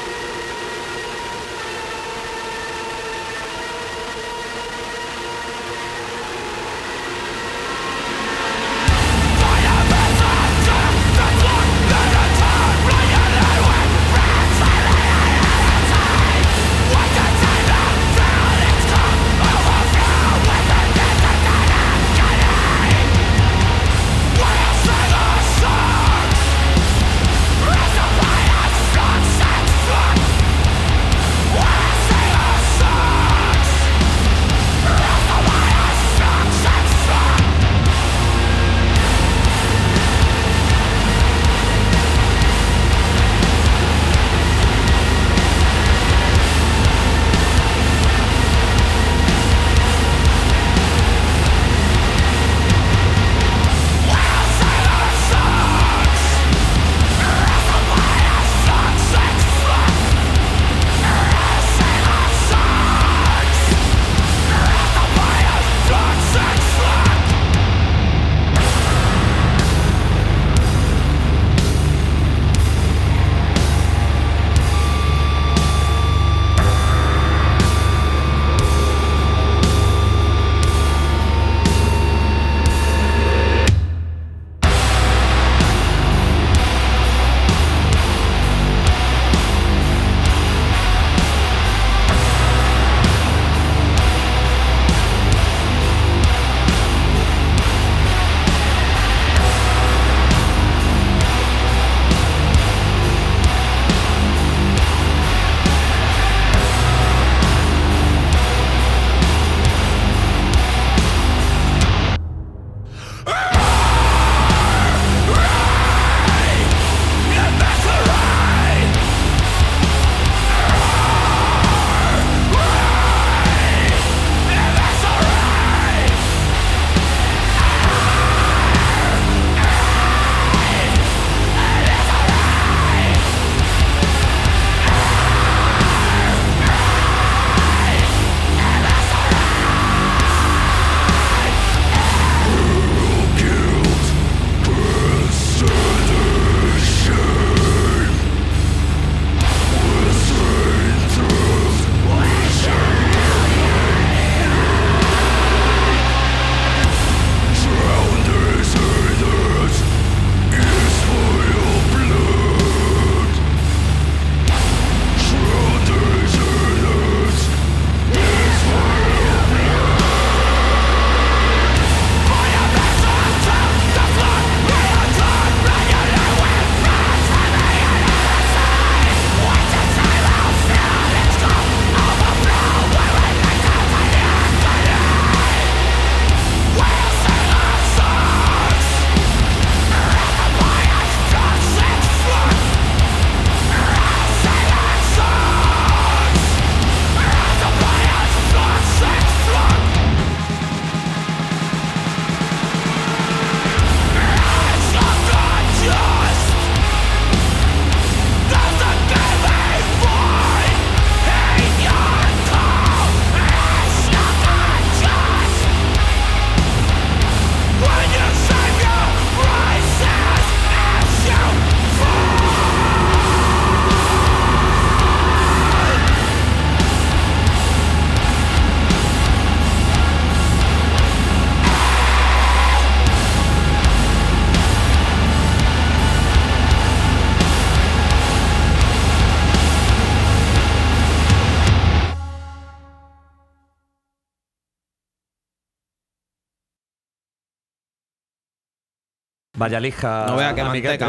[SPEAKER 6] Vaya lija.
[SPEAKER 9] No vea
[SPEAKER 6] amiguete.
[SPEAKER 9] manteca,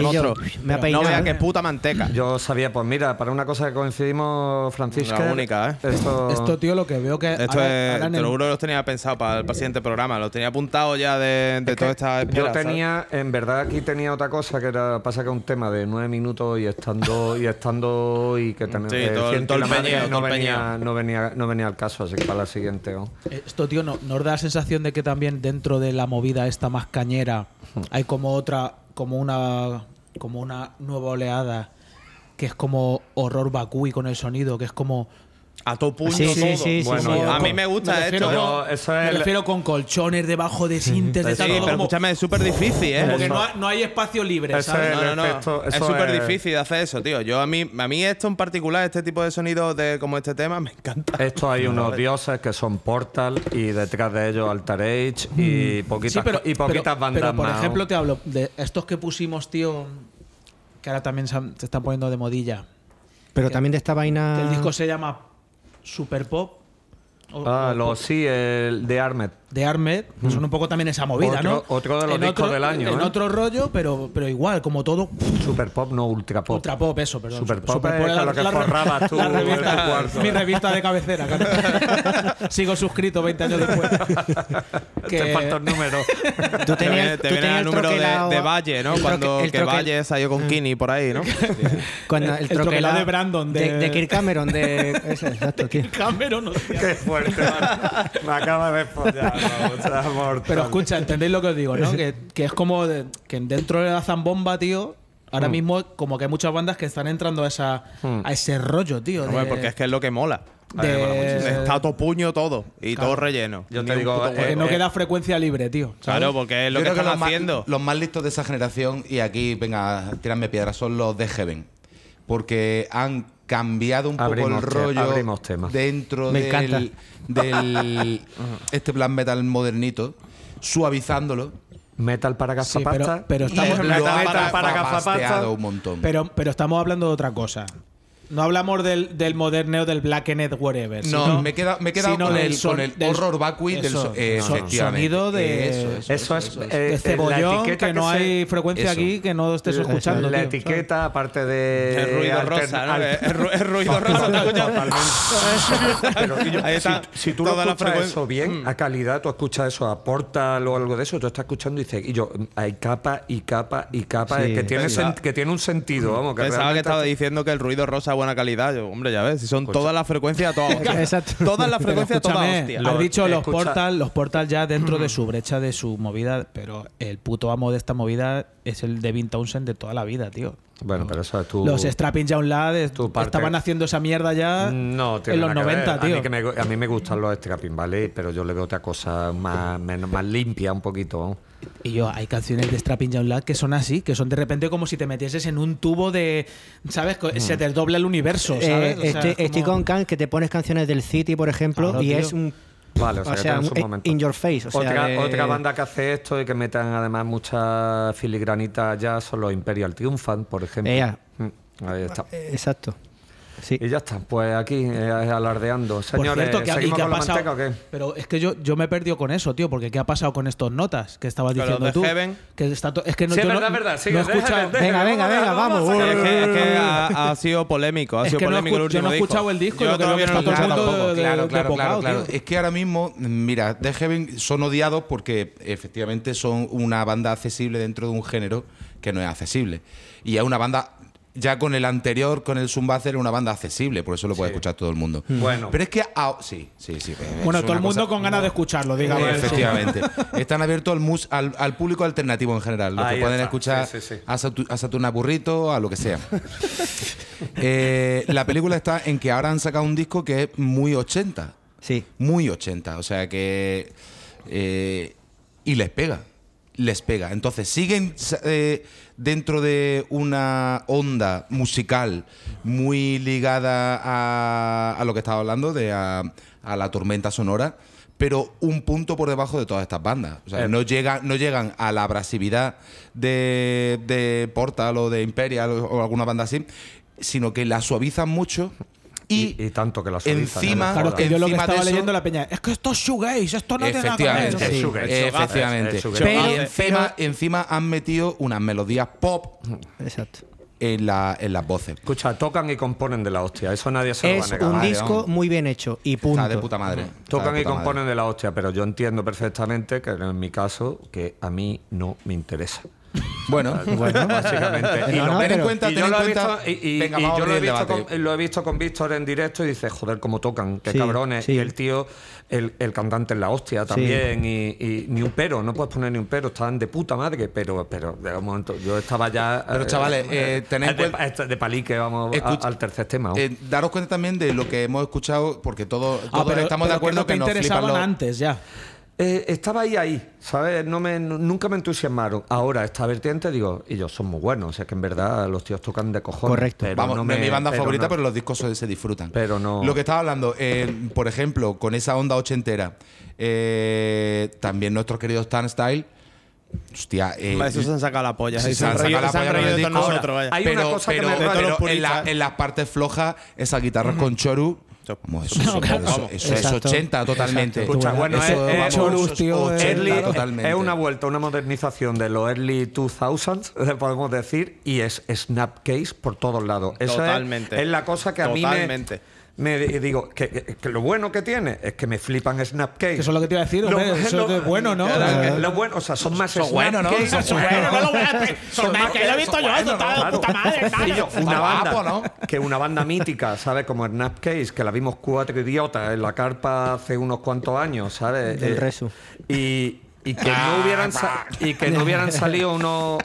[SPEAKER 3] me ha
[SPEAKER 9] No vea
[SPEAKER 3] ¿eh?
[SPEAKER 9] qué puta manteca.
[SPEAKER 6] Yo sabía, pues mira, para una cosa que coincidimos, Francisca.
[SPEAKER 9] La única, ¿eh?
[SPEAKER 6] Esto,
[SPEAKER 7] Esto, tío, lo que veo que.
[SPEAKER 9] Esto
[SPEAKER 7] ahora-
[SPEAKER 9] es,
[SPEAKER 7] ahora en
[SPEAKER 9] te lo juro, los tenía pensado para el siguiente programa. Los tenía apuntado ya de, de toda esta espera.
[SPEAKER 6] Yo
[SPEAKER 9] ¿sabes?
[SPEAKER 6] tenía, en verdad aquí tenía otra cosa que era, pasa que es un tema de nueve minutos y estando y estando y que tenemos
[SPEAKER 9] Sí, todo el- todo el peñeo,
[SPEAKER 6] no
[SPEAKER 9] todo
[SPEAKER 6] venía, no venía, no venía al caso, así que para la siguiente. ¿no?
[SPEAKER 7] Esto, tío, ¿no, ¿nos da la sensación de que también dentro de la movida esta más cañera hay como otra, como una, como una nueva oleada que es como horror y con el sonido, que es como...
[SPEAKER 9] A todo punto
[SPEAKER 3] Sí, sí,
[SPEAKER 9] todo.
[SPEAKER 3] sí, sí,
[SPEAKER 6] Bueno,
[SPEAKER 3] sí.
[SPEAKER 9] a mí me gusta
[SPEAKER 7] me
[SPEAKER 9] esto.
[SPEAKER 6] Yo- eso
[SPEAKER 7] me
[SPEAKER 6] es
[SPEAKER 7] refiero con colchones debajo de sintes, de
[SPEAKER 9] Sí,
[SPEAKER 7] tal,
[SPEAKER 9] pero
[SPEAKER 7] como,
[SPEAKER 9] escúchame, es súper difícil, ¿eh?
[SPEAKER 7] como que
[SPEAKER 6] Eso-
[SPEAKER 7] no, hay- no hay espacio libre, ¿sabes?
[SPEAKER 6] es-
[SPEAKER 9] No, no, no.
[SPEAKER 6] efecto,
[SPEAKER 9] es súper
[SPEAKER 6] es-
[SPEAKER 9] difícil de hacer eso, tío. Yo a mí, a mí esto en particular, este tipo de sonidos de como este tema, me encanta.
[SPEAKER 6] Esto hay unos dioses que son Portal y detrás de ellos Alter Age y poquitas,
[SPEAKER 7] Sí, pero,
[SPEAKER 6] y poquitas
[SPEAKER 7] pero-
[SPEAKER 6] bandas
[SPEAKER 7] pero, por ejemplo, te hablo de estos que pusimos, tío, que ahora también se, han- se están poniendo de modilla.
[SPEAKER 3] Pero también de esta vaina.
[SPEAKER 7] Que el disco se llama Super Pop. o-
[SPEAKER 6] Ah,
[SPEAKER 7] o-
[SPEAKER 6] los sí, el de Armed.
[SPEAKER 7] De Armed, que son un poco también esa movida,
[SPEAKER 6] Otro-
[SPEAKER 7] ¿no?
[SPEAKER 6] otro de los discos del año,
[SPEAKER 7] En
[SPEAKER 6] ¿eh?
[SPEAKER 7] otro rollo, pero, pero igual, como todo.
[SPEAKER 6] Super Pop, no Ultra Pop.
[SPEAKER 7] Ultra pop, eso, perdón.
[SPEAKER 6] Super Pop es
[SPEAKER 7] la-
[SPEAKER 6] lo que
[SPEAKER 7] la-
[SPEAKER 6] forrabas tú
[SPEAKER 7] la
[SPEAKER 6] en tu
[SPEAKER 7] revista,
[SPEAKER 6] cuarto.
[SPEAKER 7] Mi revista de cabecera, claro. Sigo suscrito 20 años después.
[SPEAKER 6] Te falta un número.
[SPEAKER 3] Tú
[SPEAKER 9] Te
[SPEAKER 3] tenías,
[SPEAKER 9] te viene
[SPEAKER 3] tenías
[SPEAKER 9] el número de, de Valle, ¿no?
[SPEAKER 3] el
[SPEAKER 9] Cuando
[SPEAKER 3] el
[SPEAKER 9] que
[SPEAKER 3] troque-
[SPEAKER 9] Valle salió con Kini por ahí, ¿no?
[SPEAKER 3] Cuando el,
[SPEAKER 7] El troquelado de Brandon, de-
[SPEAKER 3] de, Kirk Cameron, de. Ese, exacto, tío.
[SPEAKER 7] Cameron.
[SPEAKER 6] Qué fuerte. Me acaba de follar,
[SPEAKER 7] Pero escucha, entendéis lo que os digo, ¿no? que, que es como de- que dentro de la zambomba, tío, ahora mismo como que hay muchas bandas que están entrando a, esa, a ese rollo, tío.
[SPEAKER 9] Hombre,
[SPEAKER 7] de-
[SPEAKER 9] porque es que es lo que mola.
[SPEAKER 7] de-
[SPEAKER 9] Está todo puño todo y todo relleno.
[SPEAKER 6] Yo te digo, eh,
[SPEAKER 7] no queda frecuencia libre, tío. ¿sabes?
[SPEAKER 9] Claro, porque es lo
[SPEAKER 8] Yo
[SPEAKER 9] que están
[SPEAKER 8] los más-
[SPEAKER 9] haciendo.
[SPEAKER 8] los más listos de esa generación, y aquí, venga, tirarme piedras, son los de Heaven. Porque han cambiado un
[SPEAKER 6] Abrimos
[SPEAKER 8] poco el rollo
[SPEAKER 6] tema.
[SPEAKER 8] dentro
[SPEAKER 3] Me
[SPEAKER 8] del, este black metal modernito, suavizándolo.
[SPEAKER 6] Metal para
[SPEAKER 7] Sí,
[SPEAKER 6] gafapasta.
[SPEAKER 7] pero- pero estamos-
[SPEAKER 6] y
[SPEAKER 8] Lo
[SPEAKER 6] metal
[SPEAKER 8] ha
[SPEAKER 6] para, para
[SPEAKER 8] zapasteado
[SPEAKER 6] gafapasta.
[SPEAKER 8] un montón.
[SPEAKER 7] Pero, pero estamos hablando de otra cosa. No hablamos del, del moderneo del Blackened whatever.
[SPEAKER 8] no,
[SPEAKER 7] sino-
[SPEAKER 8] me he quedado, me he quedado
[SPEAKER 7] sino
[SPEAKER 8] con, el,
[SPEAKER 7] son-
[SPEAKER 8] con el
[SPEAKER 7] del-
[SPEAKER 8] horror vacui del so- eh,
[SPEAKER 7] son- sonido de-
[SPEAKER 8] Eso, eso,
[SPEAKER 6] Eso es,
[SPEAKER 8] eso
[SPEAKER 6] eh,
[SPEAKER 7] de cebollón,
[SPEAKER 6] etiqueta
[SPEAKER 7] que no
[SPEAKER 6] se-
[SPEAKER 7] hay frecuencia
[SPEAKER 8] eso.
[SPEAKER 7] aquí que no estés escuchando.
[SPEAKER 6] La
[SPEAKER 7] tío,
[SPEAKER 6] etiqueta, aparte de.
[SPEAKER 9] El ruido
[SPEAKER 6] alter-
[SPEAKER 9] rosa, ¿no?
[SPEAKER 6] al-
[SPEAKER 9] El ru- el ruido rosa, ¿te escuchas?
[SPEAKER 6] Pero que yo-
[SPEAKER 9] Ahí
[SPEAKER 6] si, tú lo escuchas eso bien, a calidad, tú escuchas eso a Portal o algo de eso, tú estás escuchando y dices, y yo, hay capa y capa y capa, que, tiene
[SPEAKER 9] Pensaba-
[SPEAKER 6] sen- que tiene un sentido, vamos. Que
[SPEAKER 9] Pensaba que estaba diciendo que el ruido rosa buena calidad. Yo, hombre, ya ves, si son todas las frecuencias, todas hostias.
[SPEAKER 3] Exacto.
[SPEAKER 9] Todas las frecuencias, todas hostias.
[SPEAKER 7] Has
[SPEAKER 6] Lo-
[SPEAKER 7] dicho los
[SPEAKER 6] escucha-
[SPEAKER 7] portal, los portal ya dentro de su brecha, de su movida, pero el puto amo de esta movida es el de Vin Townsend de toda la vida, tío.
[SPEAKER 6] Bueno, pero eso es tu.
[SPEAKER 7] Los Strapping Young Lads
[SPEAKER 6] tu parte-
[SPEAKER 7] estaban haciendo esa mierda ya
[SPEAKER 6] No,
[SPEAKER 7] en los
[SPEAKER 6] nada que
[SPEAKER 7] 90,
[SPEAKER 6] ver.
[SPEAKER 7] tío.
[SPEAKER 6] A mí, que me, a mí me gustan los strapping, ¿vale? Pero yo le veo otra cosa más, menos, más limpia un poquito.
[SPEAKER 7] Y yo, hay canciones de Strapping Young Lad que son así, que son de repente como si te metieses en un tubo de. ¿Sabes? Se te desdobla el universo,
[SPEAKER 3] Eh,
[SPEAKER 7] ¿sabes? O sea,
[SPEAKER 3] estoy,
[SPEAKER 7] es como-
[SPEAKER 3] estoy con Kant que te pones canciones del City, por ejemplo,
[SPEAKER 7] Claro,
[SPEAKER 3] y
[SPEAKER 7] tío.
[SPEAKER 3] es un.
[SPEAKER 6] Vale, o sea,
[SPEAKER 3] O
[SPEAKER 6] que
[SPEAKER 3] sea,
[SPEAKER 6] tienen sus
[SPEAKER 3] un-
[SPEAKER 6] momentos.
[SPEAKER 3] in your face, o sea,
[SPEAKER 6] otra,
[SPEAKER 3] de-
[SPEAKER 6] otra banda que hace esto y que metan además muchas filigranitas ya son los Imperial Triumphant, por ejemplo.
[SPEAKER 3] Ea.
[SPEAKER 6] Mm, Ahí está.
[SPEAKER 3] Eh, Exacto. Sí.
[SPEAKER 6] Y ya está, pues aquí eh, alardeando.
[SPEAKER 7] Por
[SPEAKER 6] Señores,
[SPEAKER 7] cierto, que, ¿y
[SPEAKER 6] ¿seguimos
[SPEAKER 7] qué ha
[SPEAKER 6] con la
[SPEAKER 7] pasado?
[SPEAKER 6] manteca o qué?
[SPEAKER 7] Pero es que yo, yo me he perdido con eso, tío, porque ¿qué ha pasado con estos notas que estabas
[SPEAKER 9] Pero
[SPEAKER 7] diciendo
[SPEAKER 9] de
[SPEAKER 7] tú?
[SPEAKER 9] Heaven-
[SPEAKER 7] Que está es que no,
[SPEAKER 6] Sí,
[SPEAKER 7] yo no-
[SPEAKER 6] verdad, verdad, sigue,
[SPEAKER 7] no he escuchado,
[SPEAKER 3] Venga, venga, venga,
[SPEAKER 6] vamos
[SPEAKER 9] Es que, es que ha, ha sido polémico, ha
[SPEAKER 7] Es
[SPEAKER 9] sido
[SPEAKER 7] que no
[SPEAKER 9] polémico el
[SPEAKER 7] escu- yo
[SPEAKER 9] último
[SPEAKER 7] no he
[SPEAKER 9] disco.
[SPEAKER 7] escuchado el disco y
[SPEAKER 9] Yo
[SPEAKER 7] lo que
[SPEAKER 9] todavía no lo he escuchado
[SPEAKER 8] claro, claro, claro. Es que ahora mismo, mira, The Heaven son odiados porque efectivamente son una banda accesible dentro de un género que no es accesible. Y es una banda, ya con el anterior, con el Zumbazer, una banda accesible, por eso lo puede escuchar todo el mundo.
[SPEAKER 6] Bueno.
[SPEAKER 8] Pero es que. ah, sí, sí, sí.
[SPEAKER 7] Bueno, todo el mundo con ganas de escucharlo, digamos.
[SPEAKER 8] Efectivamente. Están abiertos al, mus- al, al público alternativo en general. Los
[SPEAKER 6] Ahí
[SPEAKER 8] que pueden
[SPEAKER 6] está.
[SPEAKER 8] escuchar
[SPEAKER 6] Sí, sí, sí.
[SPEAKER 8] a, Satu- a Saturna Burrito, a lo que sea. Eh, la película está en que ahora han sacado un disco que es muy 80.
[SPEAKER 3] Sí.
[SPEAKER 8] Muy 80. O sea que. eh, y les pega. Les pega. Entonces, siguen eh, dentro de una onda musical muy ligada a, a lo que estaba hablando, de a, a la tormenta sonora, pero un punto por debajo de todas estas bandas. O sea,
[SPEAKER 6] Eh.
[SPEAKER 8] no, llega, no llegan a la abrasividad de, de Portal o de Imperial o, o alguna banda así, sino que la suavizan mucho Y,
[SPEAKER 6] Y, y tanto que la suavizan,
[SPEAKER 8] encima-.
[SPEAKER 7] Claro, es que yo lo que estaba
[SPEAKER 8] eso-
[SPEAKER 7] leyendo la peña, es que esto es shoegaze, esto no tiene nada que ver.
[SPEAKER 8] Efectivamente,
[SPEAKER 6] Es es sugar,
[SPEAKER 8] efectivamente.
[SPEAKER 6] es- es sugar.
[SPEAKER 8] y
[SPEAKER 3] Pero-
[SPEAKER 8] encima, encima han metido unas melodías pop
[SPEAKER 3] Exacto.
[SPEAKER 8] en, la, en las voces.
[SPEAKER 6] Escucha, tocan y componen de la hostia. Eso nadie se lo va a
[SPEAKER 3] Es
[SPEAKER 6] negar.
[SPEAKER 3] un
[SPEAKER 8] Vale,
[SPEAKER 3] disco
[SPEAKER 8] vamos.
[SPEAKER 3] muy bien hecho y punto.
[SPEAKER 8] Está de puta madre. Está
[SPEAKER 6] Tocan y componen
[SPEAKER 8] madre.
[SPEAKER 6] de la hostia, pero yo entiendo perfectamente que en mi caso, que a mí no me interesa.
[SPEAKER 8] Bueno,
[SPEAKER 3] Bueno,
[SPEAKER 6] Básicamente. Y
[SPEAKER 3] No,
[SPEAKER 6] lo-
[SPEAKER 3] no,
[SPEAKER 8] ten en
[SPEAKER 3] pero-
[SPEAKER 8] cuenta,
[SPEAKER 6] y
[SPEAKER 8] ten
[SPEAKER 6] yo
[SPEAKER 8] en
[SPEAKER 6] lo he visto, y, y-
[SPEAKER 8] Venga,
[SPEAKER 6] y
[SPEAKER 8] vamos a
[SPEAKER 6] yo lo he,
[SPEAKER 8] abrir el
[SPEAKER 6] visto
[SPEAKER 8] debate.
[SPEAKER 6] con, lo he visto con Víctor en directo y dice, joder, cómo tocan, qué
[SPEAKER 3] Sí,
[SPEAKER 6] cabrones.
[SPEAKER 3] sí.
[SPEAKER 6] Y el tío, el, el cantante en la hostia también, y, y ni un pero, no puedes poner ni un pero, estaban de puta madre, pero, pero de un momento, yo estaba ya.
[SPEAKER 8] Pero, chavales, eh, tened en
[SPEAKER 6] de,
[SPEAKER 8] cuenta-
[SPEAKER 6] de palique, vamos a- al tercer tema.
[SPEAKER 8] Eh, daros cuenta también de lo que hemos escuchado, porque todos,
[SPEAKER 7] Ah,
[SPEAKER 8] todos
[SPEAKER 7] pero-
[SPEAKER 8] estamos de acuerdo
[SPEAKER 7] no te
[SPEAKER 8] que, nos flipan
[SPEAKER 7] interesaban
[SPEAKER 8] los.
[SPEAKER 7] antes ya.
[SPEAKER 6] Eh, estaba ahí, ahí, ¿sabes? No me, nu- nunca me entusiasmaron. Ahora, esta vertiente, digo, ellos son muy buenos. O sea, que en verdad los tíos tocan de cojones.
[SPEAKER 3] Correcto.
[SPEAKER 6] pero
[SPEAKER 8] Vamos,
[SPEAKER 6] no
[SPEAKER 8] es
[SPEAKER 6] me-
[SPEAKER 8] mi banda
[SPEAKER 6] pero
[SPEAKER 8] favorita,
[SPEAKER 6] no.
[SPEAKER 8] pero los discos se, se disfrutan.
[SPEAKER 6] Pero no-
[SPEAKER 8] Lo que estaba hablando, eh, por ejemplo, con esa onda ochentera, eh, también nuestros queridos Tan Style. Hostia, eh,
[SPEAKER 9] Eso se han sacado la polla. Y
[SPEAKER 8] se han sacado la
[SPEAKER 9] se
[SPEAKER 8] polla con
[SPEAKER 9] nosotros, vaya.
[SPEAKER 6] Hay una
[SPEAKER 8] pero,
[SPEAKER 6] cosa que me-
[SPEAKER 8] pero en, la- en las partes flojas, esas guitarras con choru. Vamos, eso, eso-
[SPEAKER 7] claro.
[SPEAKER 8] eso- eso es
[SPEAKER 3] Exacto.
[SPEAKER 8] 80 totalmente.
[SPEAKER 6] Escucha, bueno,
[SPEAKER 8] Eso,
[SPEAKER 6] es- es-
[SPEAKER 8] eso es
[SPEAKER 7] tío, es-
[SPEAKER 8] 80
[SPEAKER 6] Early- es-
[SPEAKER 8] totalmente.
[SPEAKER 6] es una vuelta, una modernización de los early 2000s, podemos decir, y es Snapcase por todos lados. Eso es-
[SPEAKER 9] Totalmente.
[SPEAKER 6] Es, la cosa que a mí me,
[SPEAKER 9] Totalmente.
[SPEAKER 6] Me di- digo, que, que- que lo bueno que tiene es que me flipan Snapcase.
[SPEAKER 7] Eso es lo que te iba a decir,
[SPEAKER 6] Lo-
[SPEAKER 7] hombre, eso
[SPEAKER 6] lo-
[SPEAKER 7] es bueno, ¿no?
[SPEAKER 6] Lo, lo bueno, o sea, son más
[SPEAKER 8] Son buenos, ¿no? Son buenos,
[SPEAKER 7] no lo voy a. Son más que lo he visto yo, eso está de puta madre, hermano.
[SPEAKER 6] Una banda
[SPEAKER 8] guapo, ¿no?
[SPEAKER 6] que una banda mítica, ¿sabes? Como Snapcase, que la vimos cuatro idiotas en la carpa hace unos cuantos años, ¿sabes?
[SPEAKER 3] Del
[SPEAKER 6] Eh,
[SPEAKER 3] Resu.
[SPEAKER 6] Y, y que no hubieran sa- y que no hubieran salido unos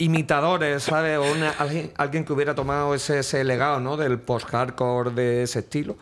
[SPEAKER 6] imitadores, ¿sabes? O una- alguien, alguien que hubiera tomado ese, ese legado, ¿no? Del post-hardcore de ese estilo.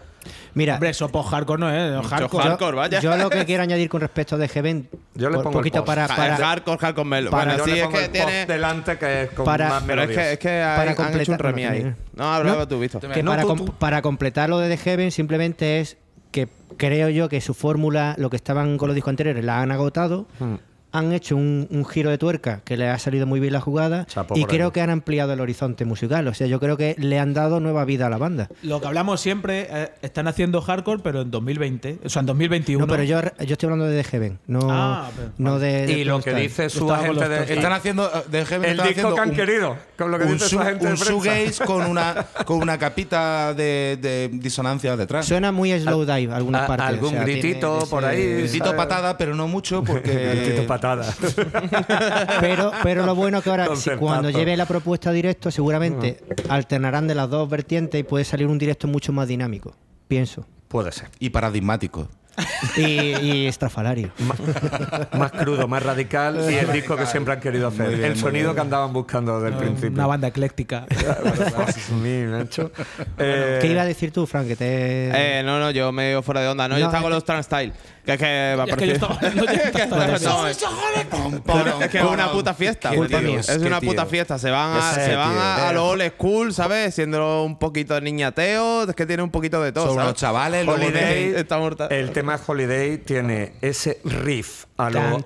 [SPEAKER 3] Mira,
[SPEAKER 7] Hombre, eso post-hardcore no es, hardcore.
[SPEAKER 3] yo,
[SPEAKER 9] hardcore, vaya.
[SPEAKER 3] yo lo que quiero añadir con respecto de Heaven,
[SPEAKER 6] Yo le pongo el
[SPEAKER 3] poquito
[SPEAKER 6] post.
[SPEAKER 3] para, para,
[SPEAKER 9] hardcore, hardcore melo.
[SPEAKER 3] para-
[SPEAKER 9] Bueno,
[SPEAKER 6] Yo
[SPEAKER 9] sí,
[SPEAKER 6] le
[SPEAKER 9] es que
[SPEAKER 6] el post
[SPEAKER 9] tiene.
[SPEAKER 6] delante que es con
[SPEAKER 3] Para-
[SPEAKER 6] más
[SPEAKER 9] Pero es que, es que
[SPEAKER 3] Para
[SPEAKER 9] han hecho un
[SPEAKER 3] completar-
[SPEAKER 9] remix
[SPEAKER 3] no,
[SPEAKER 9] ahí.
[SPEAKER 3] no,
[SPEAKER 9] No, hablaba
[SPEAKER 3] No,
[SPEAKER 9] tú, Víctor.
[SPEAKER 3] que
[SPEAKER 6] No,
[SPEAKER 3] para,
[SPEAKER 6] tú,
[SPEAKER 3] com-
[SPEAKER 6] tú.
[SPEAKER 3] para completar lo de The Heaven simplemente es que creo yo que su fórmula, lo que estaban con los discos anteriores, la han agotado.
[SPEAKER 6] Hmm.
[SPEAKER 3] Han hecho un, un giro de tuerca que le ha salido muy bien la jugada
[SPEAKER 6] Chapo
[SPEAKER 3] y creo que han ampliado el horizonte musical. O sea, yo creo que le han dado nueva vida a la banda.
[SPEAKER 7] Lo que hablamos siempre, eh, están haciendo hardcore, pero en 2020, o sea, en 2021.
[SPEAKER 3] No, pero yo, yo estoy hablando de The Heaven, no,
[SPEAKER 7] Ah, pero-
[SPEAKER 3] no de, de
[SPEAKER 6] Y lo que dice su agente de.
[SPEAKER 8] Están haciendo eh, de Heaven
[SPEAKER 6] el
[SPEAKER 8] están
[SPEAKER 6] disco que han
[SPEAKER 8] un-
[SPEAKER 6] querido, con lo que dice
[SPEAKER 8] su-
[SPEAKER 6] su agente
[SPEAKER 8] un shoegaze con una con una capita de, de disonancias detrás.
[SPEAKER 3] Suena muy slow dive algunas
[SPEAKER 6] a-
[SPEAKER 3] partes. o
[SPEAKER 6] algún
[SPEAKER 3] sea, tiene
[SPEAKER 6] gritito por ahí.
[SPEAKER 8] Gritito patada, pero no mucho porque
[SPEAKER 3] Pero, pero lo bueno que ahora, si cuando lleve la propuesta directo, seguramente alternarán de las dos vertientes y puede salir un directo mucho más dinámico, pienso.
[SPEAKER 6] Puede ser.
[SPEAKER 8] y paradigmático.
[SPEAKER 3] Y, y estrafalario.
[SPEAKER 6] Más crudo, más radical y el disco que siempre han querido hacer.
[SPEAKER 8] Bien,
[SPEAKER 6] el sonido que andaban buscando desde el principio.
[SPEAKER 7] Una banda ecléctica.
[SPEAKER 6] Eh,
[SPEAKER 3] ¿Qué iba a decir tú, Frank? Que te...
[SPEAKER 9] Eh, no, no, yo medio fuera de onda. No, yo
[SPEAKER 3] No,
[SPEAKER 9] estaba con
[SPEAKER 3] es
[SPEAKER 9] los Trans Style. Que es que
[SPEAKER 7] Es que yo Trans
[SPEAKER 9] No,
[SPEAKER 7] Style.
[SPEAKER 9] es- que es una puta fiesta. Es una puta fiesta. Se van a, se van a, a lo old school, ¿sabes? Siendo un poquito niñateo. Es que tiene un poquito de todo.
[SPEAKER 8] Son
[SPEAKER 9] ¿sabes?
[SPEAKER 8] unos chavales,
[SPEAKER 6] el tema Holiday tiene ese riff a lo,
[SPEAKER 3] Tan,
[SPEAKER 6] a lo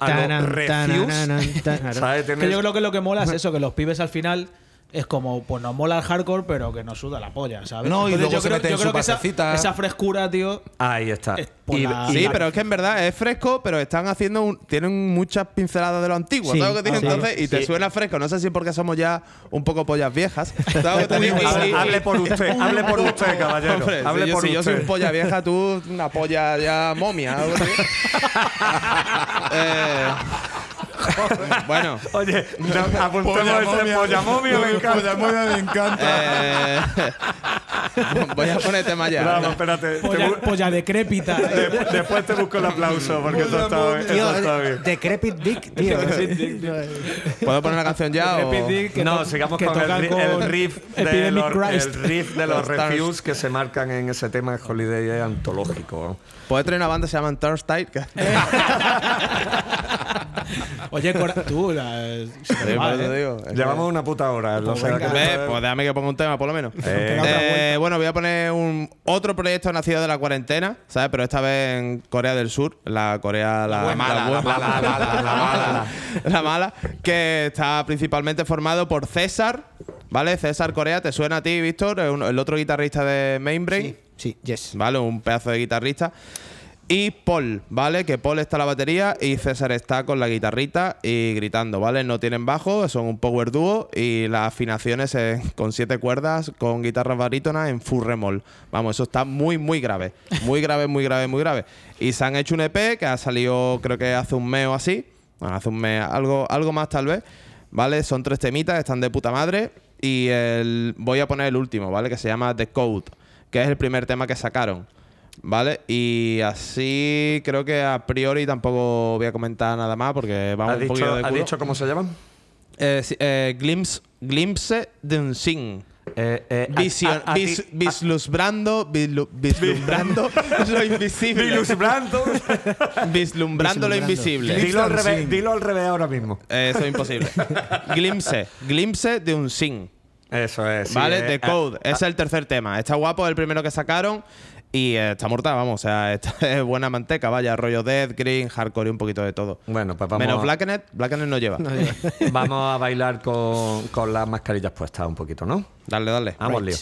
[SPEAKER 3] tananan, tan-
[SPEAKER 6] ¿sabes?
[SPEAKER 7] Que yo creo que lo que mola es eso, que los pibes al final es como, pues nos mola el hardcore, pero que nos suda la polla, ¿sabes?
[SPEAKER 8] No, y luego
[SPEAKER 7] yo
[SPEAKER 8] se
[SPEAKER 7] creo,
[SPEAKER 8] meten
[SPEAKER 7] yo
[SPEAKER 8] su
[SPEAKER 7] creo que esa, frescura, tío,
[SPEAKER 6] Ahí está.
[SPEAKER 7] Es por la-
[SPEAKER 9] Sí,
[SPEAKER 7] la-
[SPEAKER 9] pero es que en verdad es fresco, pero están haciendo un, tienen muchas pinceladas de lo antiguo.
[SPEAKER 3] Sí,
[SPEAKER 9] ¿sabes lo que
[SPEAKER 3] sí.
[SPEAKER 9] entonces? Y te
[SPEAKER 6] Sí.
[SPEAKER 9] suena fresco. No sé si porque somos ya un poco pollas viejas. ¿Sabes lo que te digo? Y-
[SPEAKER 6] Hable,
[SPEAKER 9] y-
[SPEAKER 6] hable por usted, hable por usted, caballero.
[SPEAKER 9] Hombre,
[SPEAKER 6] hable
[SPEAKER 9] si, yo,
[SPEAKER 6] por
[SPEAKER 9] si yo soy
[SPEAKER 6] usted.
[SPEAKER 9] un polla vieja, tú una polla ya momia. algo así. Eh, bueno,
[SPEAKER 6] Oye, no, apuntemos ese pollamomio, me encanta.
[SPEAKER 8] me encanta.
[SPEAKER 9] eh, voy a poner tema ya.
[SPEAKER 6] Vamos, espérate. te
[SPEAKER 7] polla,
[SPEAKER 6] bu-
[SPEAKER 7] polla decrépita.
[SPEAKER 6] de- después te busco el aplauso, porque esto está, esto
[SPEAKER 3] Tío,
[SPEAKER 6] está bien.
[SPEAKER 3] Decrepit Dick, tío.
[SPEAKER 9] ¿Puedo poner la canción ya? o-
[SPEAKER 7] Decrépit Dick,
[SPEAKER 6] no, sigamos
[SPEAKER 7] que
[SPEAKER 6] con el, ri- el
[SPEAKER 7] con
[SPEAKER 6] riff de los, el riff de los. Refuse que se marcan en ese tema de Holiday antológico.
[SPEAKER 9] Puedes traer una banda que se llama Turnstile.
[SPEAKER 7] Oye, Cora, tú, la, se te
[SPEAKER 9] Sí,
[SPEAKER 7] va,
[SPEAKER 9] por eso
[SPEAKER 7] ¿eh?
[SPEAKER 9] digo. Es que-
[SPEAKER 6] Llevamos una puta hora. o sea,
[SPEAKER 7] venga.
[SPEAKER 6] que-
[SPEAKER 9] pues déjame que ponga un tema, por lo menos.
[SPEAKER 6] Eh,
[SPEAKER 9] Eh, bueno, voy a poner un otro proyecto nacido de la cuarentena, ¿sabes? Pero esta vez en Corea del Sur, la Corea la,
[SPEAKER 8] La mala, la
[SPEAKER 9] buena.
[SPEAKER 8] mala, la mala, la mala.
[SPEAKER 9] La mala, que está principalmente formado por César, ¿vale? César Corea, ¿te suena a ti, Víctor? El otro guitarrista de Mainbrain.
[SPEAKER 3] Sí, Sí, yes.
[SPEAKER 9] ¿vale? Un pedazo de guitarrista. Y Paul, ¿vale? Que Paul está a la batería y César está con la guitarrita y gritando, ¿vale? No tienen bajo, son un power dúo y las afinaciones eh, con siete cuerdas, con guitarras barítonas en full remol. Vamos, eso está muy, muy grave. Muy grave, muy grave, muy grave. Y se han hecho un EP que ha salido creo que hace un mes o así. Bueno, hace un mes, algo, algo más tal vez. ¿Vale? Son tres temitas, están de puta madre. Y el, voy a poner el último, ¿vale? Que se llama The Code, que es el primer tema que sacaron. ¿Vale? Y así creo que a priori tampoco voy a comentar nada más porque vamos
[SPEAKER 6] ¿Has
[SPEAKER 9] un poquito
[SPEAKER 6] dicho,
[SPEAKER 9] de
[SPEAKER 6] has dicho cómo se llaman?
[SPEAKER 9] Eh, sí, eh, glimpse, glimpse de un sin.
[SPEAKER 6] Eh, eh, a-
[SPEAKER 9] Visión,
[SPEAKER 6] a- a ti-
[SPEAKER 9] vis- vislumbrando, vislu- vislumbrando lo invisible.
[SPEAKER 6] Vislumbrando.
[SPEAKER 9] Vislumbrando lo invisible.
[SPEAKER 6] dilo, al revés, dilo al revés ahora mismo.
[SPEAKER 9] Eh, Eso es imposible. glimpse, glimpse de un sin.
[SPEAKER 6] Eso es. sí,
[SPEAKER 9] ¿Vale?
[SPEAKER 6] eh,
[SPEAKER 9] The Code. Ese es el tercer tema. Está guapo, es el primero que sacaron. Y eh, está mortal, vamos. O sea, esta es buena manteca, vaya. Rollo Death, Green, Hardcore y un poquito de todo.
[SPEAKER 6] Bueno, pues vamos,
[SPEAKER 9] Menos
[SPEAKER 6] a,
[SPEAKER 9] Blackenet. Blackenet no lleva.
[SPEAKER 6] vamos a bailar con, con las mascarillas puestas un poquito, ¿no?
[SPEAKER 9] Dale, dale.
[SPEAKER 6] Vamos, lío.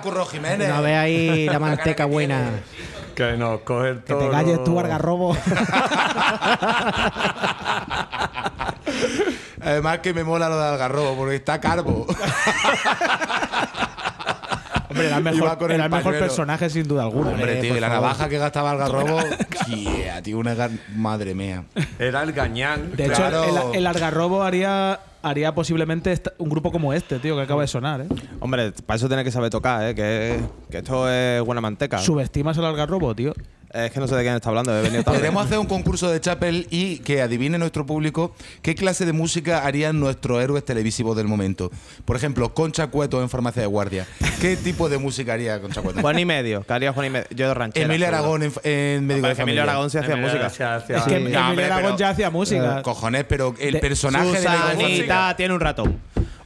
[SPEAKER 8] Curro Jiménez.
[SPEAKER 3] No ve ahí la manteca buena.
[SPEAKER 6] Que nos coge el
[SPEAKER 7] Que te
[SPEAKER 6] toro.
[SPEAKER 7] calles tú, Algarrobo.
[SPEAKER 8] Además que me mola lo de Algarrobo, porque está carbo.
[SPEAKER 7] Hombre, era el
[SPEAKER 8] Iba
[SPEAKER 7] mejor,
[SPEAKER 8] con
[SPEAKER 7] era
[SPEAKER 8] el
[SPEAKER 7] el mejor
[SPEAKER 8] pañuelo.
[SPEAKER 7] personaje sin duda alguna.
[SPEAKER 8] Hombre, tío,
[SPEAKER 3] por
[SPEAKER 8] y la
[SPEAKER 3] favor.
[SPEAKER 8] navaja que gastaba Algarrobo. yeah, tío, una gar- madre mía.
[SPEAKER 6] Era el gañán.
[SPEAKER 7] De hecho, el, el Algarrobo haría, haría posiblemente un grupo como este, tío, que acaba de sonar, ¿eh?
[SPEAKER 9] Hombre, para eso tienes que saber tocar, ¿eh? Que, que esto es buena manteca.
[SPEAKER 7] ¿Subestimas al Algarrobo, tío?
[SPEAKER 9] Es que no sé de quién está hablando, he venido tarde.
[SPEAKER 8] Podríamos hacer un concurso de Chapel y que adivine nuestro público qué clase de música harían nuestros héroes televisivos del momento. Por ejemplo, Concha Cueto en Farmacia de Guardia. ¿Qué tipo de música haría Concha Cueto?
[SPEAKER 9] Juan y medio, que haría Juan y medio. Yo de ranchera.
[SPEAKER 8] Emilio. Aragón en, en Médico de
[SPEAKER 9] que Emilio
[SPEAKER 8] Familia.
[SPEAKER 9] Aragón hacía música.
[SPEAKER 6] Se hacía-
[SPEAKER 7] Es que
[SPEAKER 3] Sí.
[SPEAKER 7] Emilio Aragón ya hacía música.
[SPEAKER 8] Cojones, pero el
[SPEAKER 7] De-
[SPEAKER 8] personaje de Médico de Familia.
[SPEAKER 9] Susanita tiene un ratón.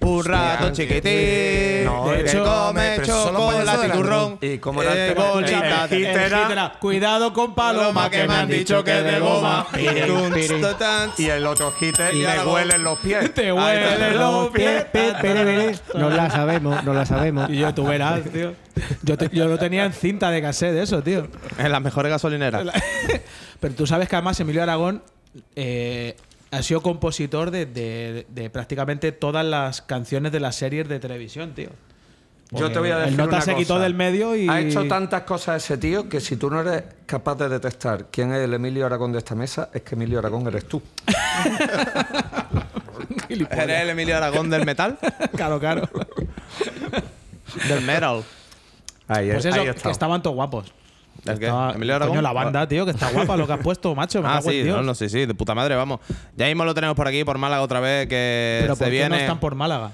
[SPEAKER 9] Un ratón chiquitín.
[SPEAKER 6] No, de hecho,
[SPEAKER 9] come chocolate
[SPEAKER 8] de
[SPEAKER 9] y
[SPEAKER 8] la
[SPEAKER 9] turrón.
[SPEAKER 6] ¿Y cómo era
[SPEAKER 9] Eh,
[SPEAKER 6] el tema?
[SPEAKER 9] bolita,
[SPEAKER 6] El hit
[SPEAKER 9] eh,
[SPEAKER 6] era-
[SPEAKER 7] El hit era, Cuidado con Paloma, que me han dicho que es de goma.
[SPEAKER 6] Y el otro hit
[SPEAKER 9] Y
[SPEAKER 6] le huelen los pies.
[SPEAKER 7] Te huelen los pies.
[SPEAKER 3] No la sabemos, no la sabemos.
[SPEAKER 7] Y yo, tú verás, tío. Yo, te- yo lo tenía en cinta de cassette, eso, tío.
[SPEAKER 9] En las mejores gasolineras.
[SPEAKER 7] Pero tú sabes que además Emilio Aragón eh, ha sido compositor de, de- de prácticamente todas las canciones de las series de televisión, tío.
[SPEAKER 6] Yo te voy a
[SPEAKER 7] El
[SPEAKER 6] decir
[SPEAKER 7] nota
[SPEAKER 6] una
[SPEAKER 7] se quitó
[SPEAKER 6] cosa.
[SPEAKER 7] del medio y-
[SPEAKER 6] Ha hecho tantas cosas ese tío que si tú no eres capaz de detectar quién es el Emilio Aragón de esta mesa, es que Emilio Aragón eres tú.
[SPEAKER 9] ¿Eres el Emilio Aragón del metal?
[SPEAKER 7] Claro, claro.
[SPEAKER 9] del metal.
[SPEAKER 6] Ahí,
[SPEAKER 7] Pues
[SPEAKER 6] es-
[SPEAKER 7] eso,
[SPEAKER 6] ahí
[SPEAKER 7] que
[SPEAKER 6] está.
[SPEAKER 7] estaban todos guapos.
[SPEAKER 9] ¿El qué?
[SPEAKER 7] Estaba-
[SPEAKER 9] ¿Emilio Aragón?
[SPEAKER 7] Coño, la banda, tío, que está guapa lo que has puesto, macho. Me
[SPEAKER 9] Ah, sí,
[SPEAKER 7] Dios.
[SPEAKER 9] no, no, sí, sí, de puta madre, vamos. Ya mismo lo tenemos por aquí, por Málaga otra vez, que
[SPEAKER 7] Pero
[SPEAKER 9] se
[SPEAKER 7] ¿por qué
[SPEAKER 9] viene.
[SPEAKER 7] no están por Málaga?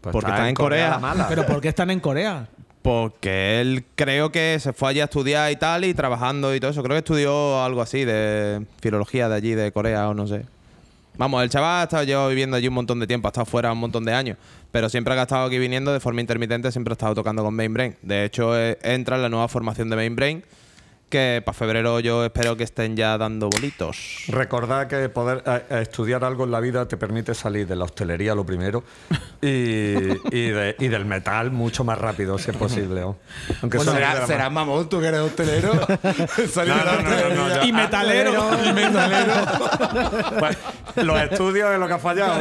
[SPEAKER 6] Pues
[SPEAKER 9] porque está en Corea.
[SPEAKER 6] mala.
[SPEAKER 7] ¿Pero por qué están en Corea?
[SPEAKER 9] Porque él creo que se fue allí a estudiar y tal, y trabajando y todo eso. Creo que estudió algo así de filología de allí, de Corea o no sé. Vamos, el chaval ha estado lleva viviendo allí un montón de tiempo, ha estado fuera un montón de años. Pero siempre ha estado aquí viniendo de forma intermitente, siempre ha estado tocando con Main Brain. De hecho, eh, entra en la nueva formación de Main Brain, que para febrero yo espero que estén ya dando bolitos.
[SPEAKER 6] Recordad que poder eh, eh, estudiar algo en la vida te permite salir de la hostelería lo primero y, y, de- y del metal mucho más rápido, si es posible. ¿no? Aunque
[SPEAKER 8] Pues
[SPEAKER 6] eso
[SPEAKER 8] será, mamón, tú que eres hostelero. Salir
[SPEAKER 6] No,
[SPEAKER 8] de la
[SPEAKER 6] no, no, no, no,
[SPEAKER 8] hostelería.
[SPEAKER 6] ya.
[SPEAKER 7] Y metalero.
[SPEAKER 8] Y metalero.
[SPEAKER 6] más. Pues, los estudios es lo que ha fallado.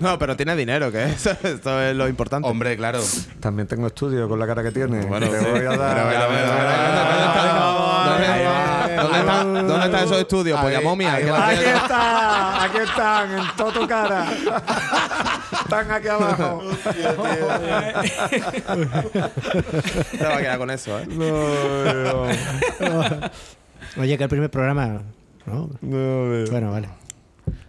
[SPEAKER 9] No, pero tiene dinero, que eso, esto es lo importante.
[SPEAKER 8] Hombre, claro.
[SPEAKER 6] También tengo estudios con la cara que tiene.
[SPEAKER 9] Bueno,
[SPEAKER 6] Te
[SPEAKER 9] sí.
[SPEAKER 6] voy a dar-
[SPEAKER 9] Pero, pero, pero, pero, ¿Dónde
[SPEAKER 6] Ahí va.
[SPEAKER 9] está- ¿Dónde está- ¿Dónde están esos estudios? Pues
[SPEAKER 8] va.
[SPEAKER 9] la
[SPEAKER 6] Aquí está, aquí están, en toda tu cara. Están aquí abajo.
[SPEAKER 9] Te va a quedar con eso, ¿eh?
[SPEAKER 3] Oye, que el primer programa. ¿no? Bueno, vale.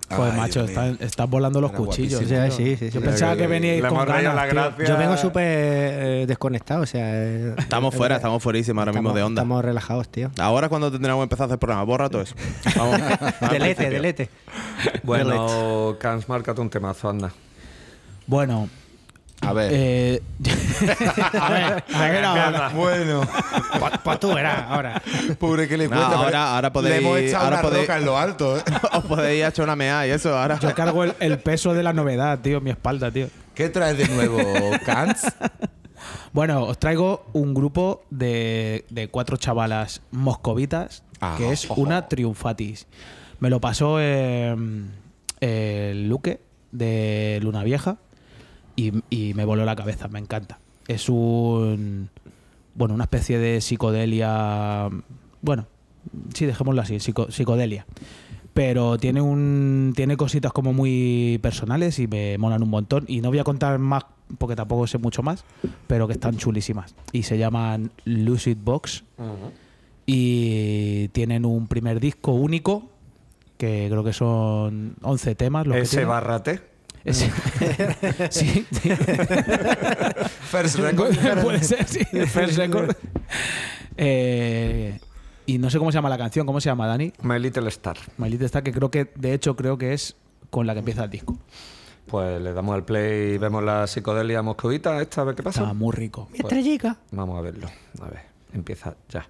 [SPEAKER 7] Joder,
[SPEAKER 8] Ay,
[SPEAKER 7] macho, están, están volando los
[SPEAKER 8] Era
[SPEAKER 7] cuchillos.
[SPEAKER 3] O sea, sí, sí, sí.
[SPEAKER 7] Yo pensaba que veníais
[SPEAKER 6] Le
[SPEAKER 7] con ganas,
[SPEAKER 6] la.
[SPEAKER 3] Yo vengo súper eh, desconectado, o sea. eh,
[SPEAKER 9] Estamos fuera, estamos fuerísimos ahora mismo de onda.
[SPEAKER 3] Estamos relajados, tío.
[SPEAKER 9] Ahora es cuando tendremos que empezar a hacer programa. Borra todo eso. Vamos.
[SPEAKER 3] Delete, delete.
[SPEAKER 6] Bueno, Cans, márcate un temazo, anda.
[SPEAKER 7] Bueno,
[SPEAKER 8] A ver.
[SPEAKER 7] eh, a ver, a ver ahora.
[SPEAKER 8] Bueno,
[SPEAKER 3] Pues, pues tú verás ahora.
[SPEAKER 8] pobre que le
[SPEAKER 9] No,
[SPEAKER 8] cuesta.
[SPEAKER 9] ahora-
[SPEAKER 8] pero
[SPEAKER 9] ahora podéis-
[SPEAKER 8] Le hemos echado
[SPEAKER 9] ahora
[SPEAKER 8] una
[SPEAKER 9] podéis-
[SPEAKER 8] roca en lo alto, ¿eh?
[SPEAKER 9] Os podéis echar una mea y eso ahora.
[SPEAKER 7] Yo cargo el, el peso de la novedad, tío, en mi espalda, tío.
[SPEAKER 8] ¿Qué traes de nuevo, Kants?
[SPEAKER 7] Bueno, os traigo un grupo de, de cuatro chavalas moscovitas,
[SPEAKER 8] Ah,
[SPEAKER 7] que es
[SPEAKER 8] ojo.
[SPEAKER 7] una triunfatis. Me lo pasó eh, el Luque de Luna Vieja y, y me voló la cabeza, me encanta. Es un. Bueno, una especie de psicodelia. Bueno, sí, dejémoslo así, psico- psicodelia. Pero tiene un. Tiene cositas como muy personales y me molan un montón. Y no voy a contar más porque tampoco sé mucho más, pero que están chulísimas. Y se llaman Lucid Box. Y tienen un primer disco único, que creo que son 11 temas. Los que tienen. Sí, sí.
[SPEAKER 8] First record.
[SPEAKER 7] Puede ser, sí. First record. Eh, y no sé cómo se llama la canción. ¿Cómo se llama, Dani?
[SPEAKER 6] My Little Star.
[SPEAKER 7] My Little Star, que creo que, de hecho, creo que es con la que empieza el disco.
[SPEAKER 6] Pues le damos al play y vemos la psicodelia moscovita esta, a ver qué pasa.
[SPEAKER 7] Está muy rico.
[SPEAKER 3] Estrellica.
[SPEAKER 6] Vamos a verlo. A ver, empieza ya.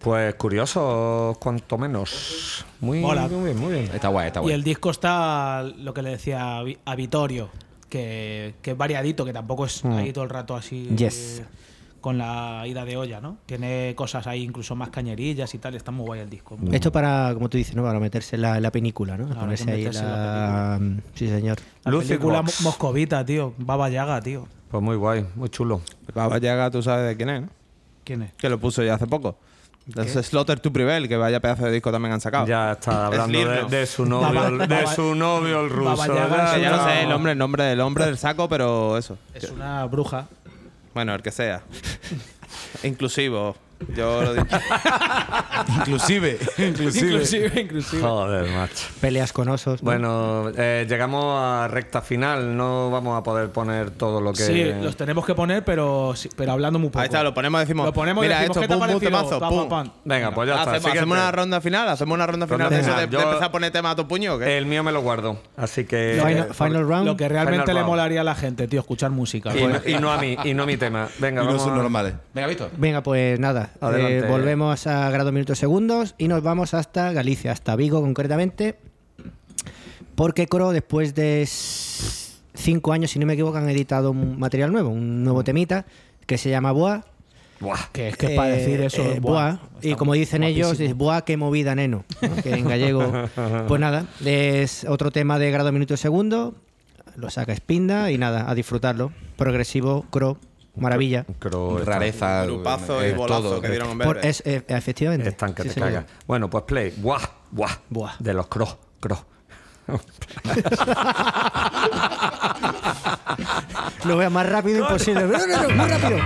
[SPEAKER 6] Pues curioso, cuanto menos. Muy,
[SPEAKER 7] Mola.
[SPEAKER 6] muy bien, muy bien.
[SPEAKER 8] Está guay, está
[SPEAKER 7] Y
[SPEAKER 8] guay.
[SPEAKER 7] el disco está lo que le decía a Vi- a Vitorio, que, que es variadito, que tampoco es ahí todo el rato así
[SPEAKER 3] Yes.
[SPEAKER 7] eh, con la ida de olla, ¿no? Tiene cosas ahí incluso más cañerillas y tal, y está muy guay el disco.
[SPEAKER 3] Esto para, como tú dices, ¿no? Para meterse en la, la película, ¿no?
[SPEAKER 7] Claro,
[SPEAKER 3] Ponerse ahí
[SPEAKER 7] en
[SPEAKER 3] la... Sí, señor.
[SPEAKER 7] La
[SPEAKER 6] Lucid
[SPEAKER 7] película
[SPEAKER 6] Box.
[SPEAKER 7] mo- moscovita, tío. Baba Yaga, tío.
[SPEAKER 6] Pues muy guay, muy chulo.
[SPEAKER 9] Baba Yaga, tú sabes de quién es, ¿no?
[SPEAKER 7] ¿Quién es?
[SPEAKER 9] Que lo puso ya hace poco. Es Slaughter to Prevail, que vaya pedazo de disco también han sacado.
[SPEAKER 6] Ya está hablando de, su novio,
[SPEAKER 7] Baba-
[SPEAKER 6] de
[SPEAKER 7] Baba-
[SPEAKER 6] su novio el ruso.
[SPEAKER 7] Yaga
[SPEAKER 9] ya no
[SPEAKER 7] No.
[SPEAKER 9] sé el nombre, el nombre, el nombre del saco, pero eso.
[SPEAKER 7] Es una bruja.
[SPEAKER 9] Bueno, el que sea. Inclusivo. Yo lo digo.
[SPEAKER 8] Inclusive, inclusive.
[SPEAKER 7] Inclusive, inclusive.
[SPEAKER 6] Joder, macho.
[SPEAKER 3] Peleas con osos. ¿no?
[SPEAKER 6] Bueno, eh, llegamos a recta final. No vamos a poder poner todo lo que.
[SPEAKER 7] Sí, los tenemos que poner, pero, sí- pero hablando muy poco.
[SPEAKER 9] Ahí está, lo ponemos, decimos.
[SPEAKER 7] Lo ponemos y
[SPEAKER 9] Mira,
[SPEAKER 7] decimos,
[SPEAKER 9] esto,
[SPEAKER 7] ¿qué te
[SPEAKER 9] pum, pum,
[SPEAKER 7] Pa,
[SPEAKER 9] pum.
[SPEAKER 7] pa, pam.
[SPEAKER 6] Venga, pues ya está.
[SPEAKER 9] Hacemos, hacemos una ronda final, hacemos una ronda final de,
[SPEAKER 6] Venga,
[SPEAKER 9] eso de, empezar a poner tema a tu puño. ¿o qué?
[SPEAKER 6] El mío me lo guardo. Así que.
[SPEAKER 3] Final, final round.
[SPEAKER 7] Lo que realmente
[SPEAKER 6] Final
[SPEAKER 7] le
[SPEAKER 6] round.
[SPEAKER 7] molaría a la gente, tío, escuchar música.
[SPEAKER 6] Y, no- y no a mí, y no a mi tema. Venga,
[SPEAKER 8] Y no
[SPEAKER 6] vamos.
[SPEAKER 8] son
[SPEAKER 6] a-
[SPEAKER 8] normales. Venga, Víctor.
[SPEAKER 3] Venga, pues nada.
[SPEAKER 6] Adelante.
[SPEAKER 3] eh, volvemos a grado minutos segundos y nos vamos hasta Galicia, hasta Vigo concretamente. Porque Cro, después de cinco años, si no me equivoco, han editado un material nuevo, un nuevo temita que se llama Boa.
[SPEAKER 6] Buah.
[SPEAKER 7] Que es que para
[SPEAKER 3] Eh,
[SPEAKER 7] decir eso.
[SPEAKER 3] eh,
[SPEAKER 7] buah,
[SPEAKER 3] boa. Y como dicen ellos, es boa, qué movida, neno. ¿no? Que en gallego. pues nada, es otro tema de grado minuto segundo. Lo saca Spinda y nada, a disfrutarlo. Progresivo, cro, maravilla.
[SPEAKER 6] Creo
[SPEAKER 8] Rareza.
[SPEAKER 9] Grupazo y bolazo
[SPEAKER 8] todo.
[SPEAKER 9] que dieron en
[SPEAKER 3] Por-
[SPEAKER 9] verde.
[SPEAKER 3] es, eh, efectivamente.
[SPEAKER 6] Están que
[SPEAKER 3] Sí,
[SPEAKER 6] te
[SPEAKER 3] señor.
[SPEAKER 6] cagas. Bueno, pues play. Buah, buah.
[SPEAKER 3] Buah.
[SPEAKER 6] De los cross, cross.
[SPEAKER 3] Lo veo más rápido imposible. No, no, no, muy rápido.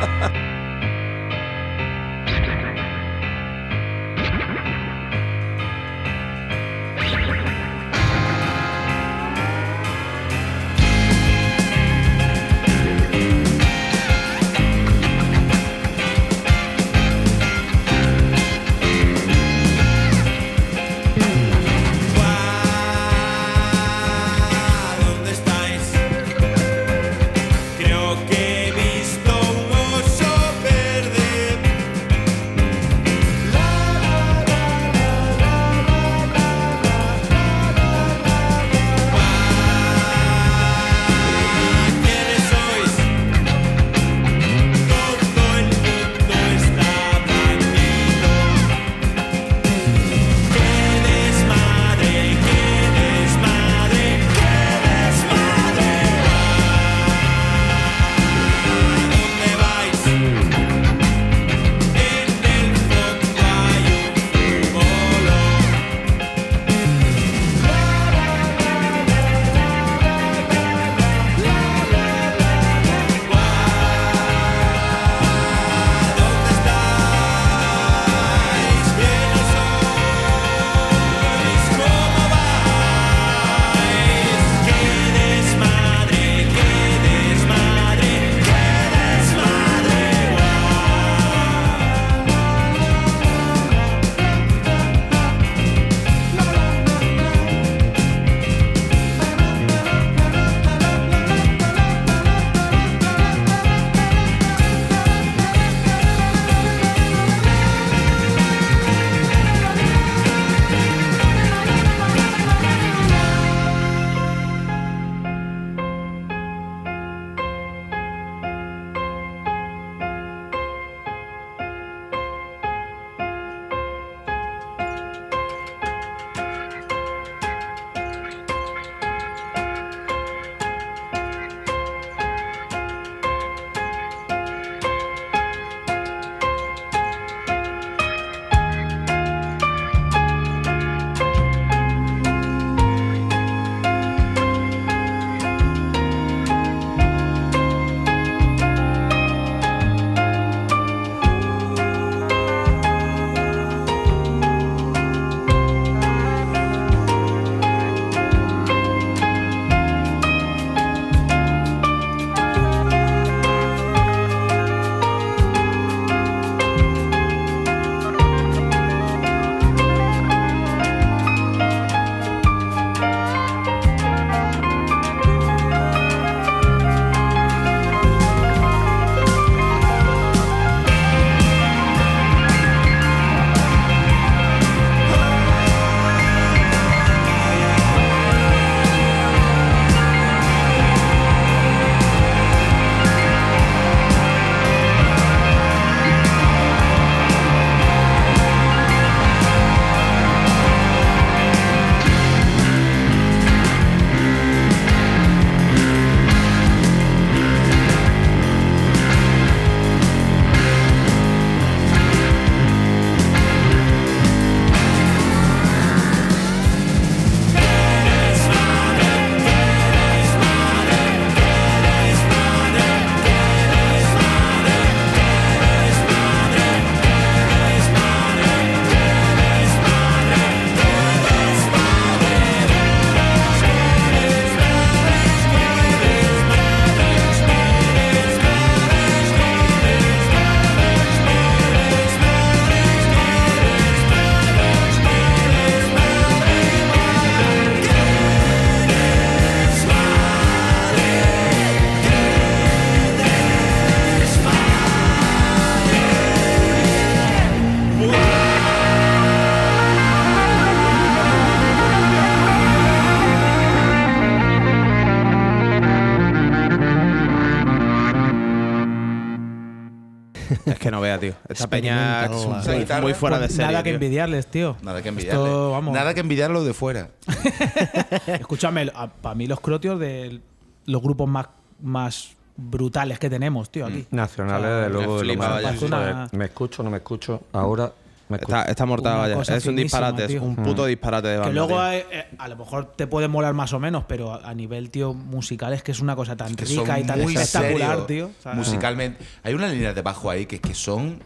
[SPEAKER 9] Esta peña es muy, fuera de serie.
[SPEAKER 7] nada que
[SPEAKER 9] tío.
[SPEAKER 7] envidiarles, tío.
[SPEAKER 8] Nada que
[SPEAKER 7] Esto,
[SPEAKER 8] envidiarlo.
[SPEAKER 7] vamos.
[SPEAKER 8] Nada que envidiarlo de fuera.
[SPEAKER 7] Escúchame, para mí los crotios de los grupos más, más brutales que tenemos, tío, aquí.
[SPEAKER 6] Nacionales,
[SPEAKER 7] O sea,
[SPEAKER 6] de luego, de lo
[SPEAKER 9] flipa,
[SPEAKER 6] más-
[SPEAKER 9] vaya.
[SPEAKER 6] Joder, Me escucho, no me escucho. Ahora.
[SPEAKER 9] Está, está vaya. Es un disparate,
[SPEAKER 7] tío.
[SPEAKER 9] es un puto disparate de banda.
[SPEAKER 7] Que luego eh, a lo mejor te puede molar más o menos, pero a, a nivel, tío, musical es que es una cosa tan
[SPEAKER 8] que
[SPEAKER 7] rica y tan espectacular, tío.
[SPEAKER 8] Musicalmente. Hay una línea de bajo ahí que, que son.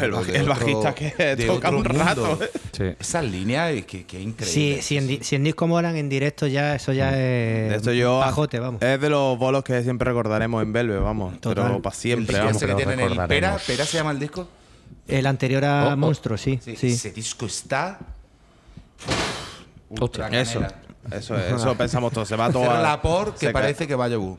[SPEAKER 9] El baj- bajista que
[SPEAKER 8] de
[SPEAKER 9] toca
[SPEAKER 8] otro
[SPEAKER 9] un rato,
[SPEAKER 8] mundo.
[SPEAKER 9] eh.
[SPEAKER 6] Sí.
[SPEAKER 8] Esas líneas es que, que
[SPEAKER 3] Sí,
[SPEAKER 8] increíble.
[SPEAKER 3] si en, si en disco molan en directo ya, eso ya es
[SPEAKER 9] De esto yo.
[SPEAKER 3] pajote, vamos.
[SPEAKER 9] Es de los bolos que siempre recordaremos en Belve, vamos.
[SPEAKER 3] Total.
[SPEAKER 9] Pero para siempre, vamos.
[SPEAKER 8] ese que
[SPEAKER 6] lo
[SPEAKER 8] tienen el Pera. Pera se llama el disco.
[SPEAKER 3] El anterior a
[SPEAKER 8] Oh, oh.
[SPEAKER 3] Monstruo, sí, sí.
[SPEAKER 8] Ese disco está.
[SPEAKER 9] Eso, eso, eso pensamos todos. Se va todo. A-
[SPEAKER 8] la por que
[SPEAKER 9] se cae.
[SPEAKER 8] parece que va a yogur.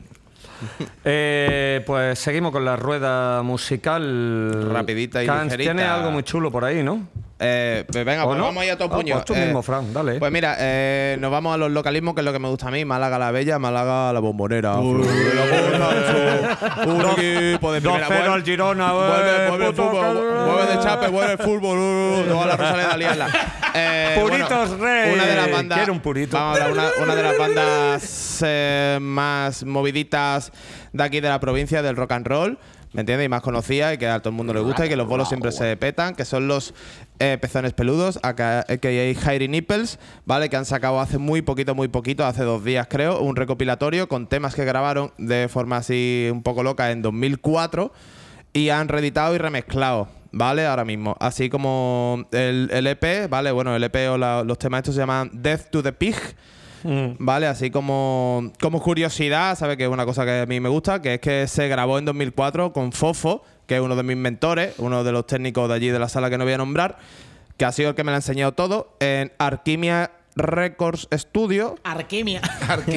[SPEAKER 6] Eh, pues seguimos con la rueda musical.
[SPEAKER 9] Rapidita y
[SPEAKER 6] Cans,
[SPEAKER 9] ligerita.
[SPEAKER 6] Tiene algo muy chulo por ahí, ¿no?
[SPEAKER 9] Eh, pues venga,
[SPEAKER 6] ¿O
[SPEAKER 9] pues
[SPEAKER 6] no?
[SPEAKER 9] vamos a todo
[SPEAKER 6] Ah,
[SPEAKER 9] puño.
[SPEAKER 6] pues tú
[SPEAKER 9] Eh,
[SPEAKER 6] mismo, Fran, dale.
[SPEAKER 9] Pues mira, eh, nos vamos a los localismos, que es lo que me gusta a mí. Málaga la Bella, Málaga la Bombonera. De la Un equipo de primera.
[SPEAKER 6] 2-0
[SPEAKER 9] Vuelve-
[SPEAKER 6] al Girona,
[SPEAKER 9] Vuelve, vuelve el
[SPEAKER 6] puto
[SPEAKER 9] fútbol, vuelve de chape, vuelve el fútbol. uh, Toda la Rosaleda a liarla. Eh,
[SPEAKER 6] Puritos Rey.
[SPEAKER 9] Una de las bandas.
[SPEAKER 6] Quiero un purito.
[SPEAKER 9] Vamos a hablar, una, una de las bandas eh, más moviditas de aquí de la provincia del rock and roll. ¿Me entiendes? Y más conocida y que a todo el mundo le gusta y que los bolos siempre se petan, que son los eh, pezones peludos, aka aka Hairy Nipples, ¿vale? Que han sacado hace muy poquito, muy poquito, hace dos días creo, un recopilatorio con temas que grabaron de forma así un poco loca en 2004 y han reeditado y remezclado, ¿vale? Ahora mismo. Así como el, EP, ¿vale? Bueno, el EP o los temas estos se llaman Death to the Pig. ¿Vale? Así como, como curiosidad, ¿sabes? Que es una cosa que a mí me gusta, que es que se grabó en 2004 con Fofo, que es uno de mis mentores, uno de los técnicos de allí de la sala que no voy a nombrar, que ha sido el que me lo ha enseñado todo, en Arquimia Records Studio.
[SPEAKER 7] Arquemia.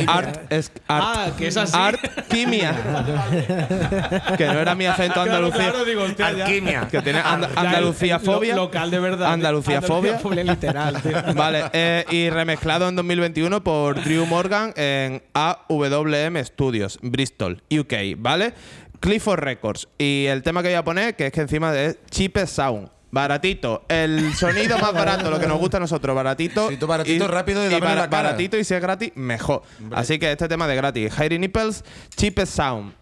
[SPEAKER 9] Art, es, art,
[SPEAKER 7] Ah, que es así.
[SPEAKER 9] Arquimia. que no era mi acento andalucía.
[SPEAKER 7] digo, hostia, ya.
[SPEAKER 6] Alquimia.
[SPEAKER 9] Que tiene and-
[SPEAKER 7] Ya,
[SPEAKER 9] Andalucía
[SPEAKER 7] lo-
[SPEAKER 9] fobia.
[SPEAKER 7] local de verdad.
[SPEAKER 9] Andalucía fobia.
[SPEAKER 7] literal, tío.
[SPEAKER 9] Vale, eh, y remezclado en 2021 por Drew Morgan en AWM Studios, Bristol, UK, ¿vale? Clifford Records. Y el tema que voy a poner, que es que encima es Cheapest Sound. Baratito, el sonido más barato, lo que nos gusta a nosotros, baratito.
[SPEAKER 8] Sí, tú baratito, rápido y la cara.
[SPEAKER 9] Baratito y si es gratis, mejor. Así que este tema de gratis. Hairy Nipples, Cheapest Sound.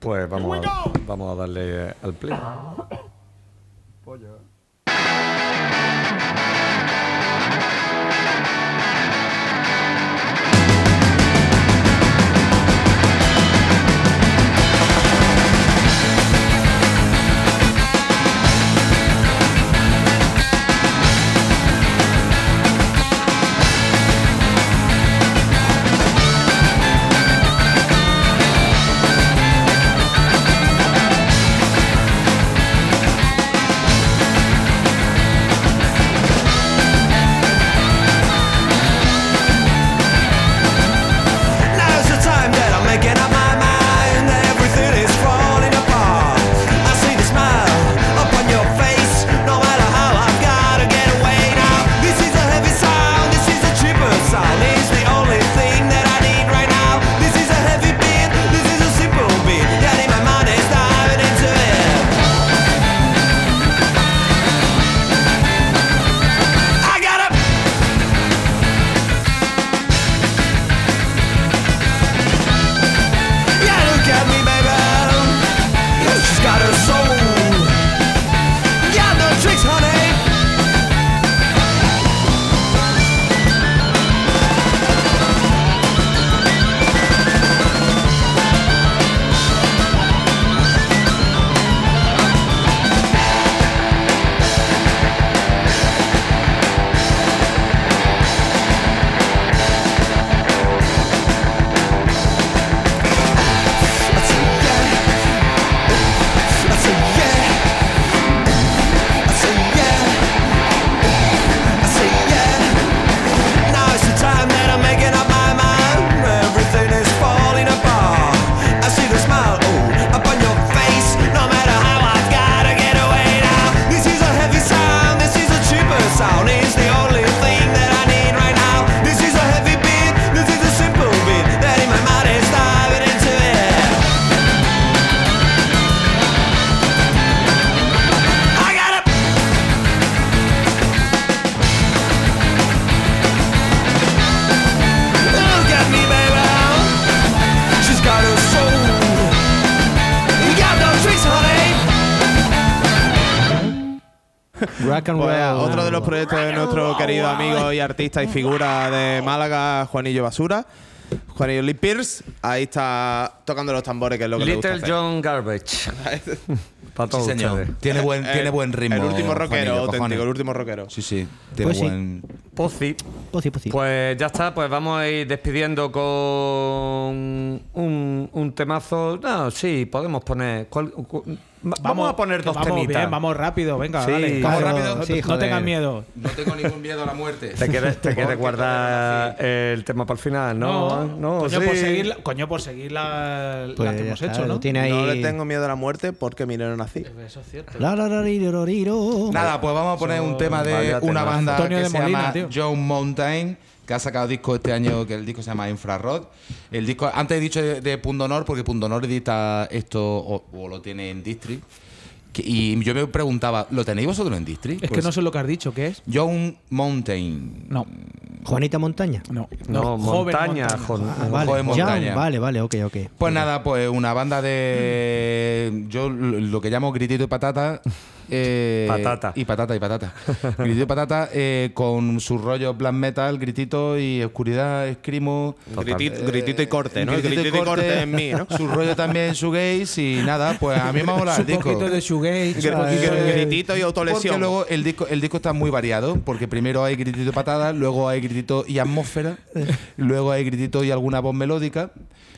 [SPEAKER 6] Pues vamos a, vamos a darle eh, al play.
[SPEAKER 10] Cheapest
[SPEAKER 9] amigo y artista y figura de Málaga, Juanillo Basura. Juanillo Lee Pierce, ahí está tocando los tambores, que es lo que le gusta
[SPEAKER 6] Little
[SPEAKER 9] hacer.
[SPEAKER 6] John Garbage. Para
[SPEAKER 8] Sí,
[SPEAKER 6] todos
[SPEAKER 8] señor.
[SPEAKER 6] ustedes.
[SPEAKER 8] Tiene buen,
[SPEAKER 9] Eh,
[SPEAKER 8] tiene buen ritmo.
[SPEAKER 9] El último rockero,
[SPEAKER 8] Juanillo,
[SPEAKER 9] auténtico, el último rockero.
[SPEAKER 8] Sí, sí. Tiene
[SPEAKER 3] Pues sí.
[SPEAKER 8] buen.
[SPEAKER 6] Pozzi.
[SPEAKER 3] Pues sí, pues sí.
[SPEAKER 6] Pues ya está, pues vamos a ir despidiendo con un, temazo. No, sí, podemos poner. ¿cuál- cu- va- vamos, a poner
[SPEAKER 7] que
[SPEAKER 6] dos
[SPEAKER 7] vamos
[SPEAKER 6] temitas.
[SPEAKER 7] bien, vamos rápido, venga,
[SPEAKER 6] Sí,
[SPEAKER 7] dale.
[SPEAKER 6] vamos
[SPEAKER 3] Claro,
[SPEAKER 8] rápido.
[SPEAKER 7] No,
[SPEAKER 3] sí,
[SPEAKER 7] no tengas miedo.
[SPEAKER 8] No tengo ningún miedo a la muerte.
[SPEAKER 6] ¿Te quieres, te quieres guardar el tema para el final? No, no,
[SPEAKER 7] coño,
[SPEAKER 6] sí.
[SPEAKER 7] por seguir, la- coño, por seguir la, la
[SPEAKER 3] Pues
[SPEAKER 7] que
[SPEAKER 3] ya
[SPEAKER 7] hemos hecho, ¿no?
[SPEAKER 3] tiene ahí.
[SPEAKER 9] No le tengo miedo a la muerte porque mi no nací.
[SPEAKER 7] Eso es cierto.
[SPEAKER 3] La, la, la.
[SPEAKER 8] Nada, pues vamos a poner un tema de una banda
[SPEAKER 7] Antonio
[SPEAKER 8] que
[SPEAKER 7] de
[SPEAKER 8] se
[SPEAKER 7] Molina,
[SPEAKER 8] llama
[SPEAKER 7] tío.
[SPEAKER 8] Mountain, que ha sacado disco este año, que el disco se llama Infrarod. El disco, antes he dicho de, de Pundonor, porque Pundonor edita esto o, o lo tiene en Distri. Que- y yo me preguntaba, ¿lo tenéis vosotros en Distri?
[SPEAKER 7] Es que no sé lo que has dicho, ¿qué es?
[SPEAKER 8] John Mountain.
[SPEAKER 7] No,
[SPEAKER 3] Juanita Montaña.
[SPEAKER 7] no.
[SPEAKER 6] No,
[SPEAKER 7] joven
[SPEAKER 6] montaña.
[SPEAKER 3] Ah, vale.
[SPEAKER 8] Joven
[SPEAKER 3] Ya,
[SPEAKER 8] Montaña.
[SPEAKER 3] vale, vale, ok, ok.
[SPEAKER 8] Pues nada, pues una banda de. Yo lo lo que llamo gritito y patata. Eh,
[SPEAKER 6] Patata.
[SPEAKER 8] Y patata y patata. gritito y patata eh, con sus rollos black metal, gritito y oscuridad, escrimo.
[SPEAKER 9] Gritito, gritito y corte, ¿no?
[SPEAKER 8] Gritito y
[SPEAKER 9] Gritito y corte en mí, ¿no?
[SPEAKER 8] Su rollo también su gays y nada, pues a mí me mola el
[SPEAKER 7] Un
[SPEAKER 8] disco.
[SPEAKER 7] poquito de shoegaze.
[SPEAKER 9] Gr-
[SPEAKER 7] eh,
[SPEAKER 9] Gritito y
[SPEAKER 8] Porque
[SPEAKER 9] autolesión.
[SPEAKER 8] luego el disco, el disco está muy variado, porque primero hay gritito y patada, luego hay gritito y atmósfera, luego hay gritito y alguna voz melódica.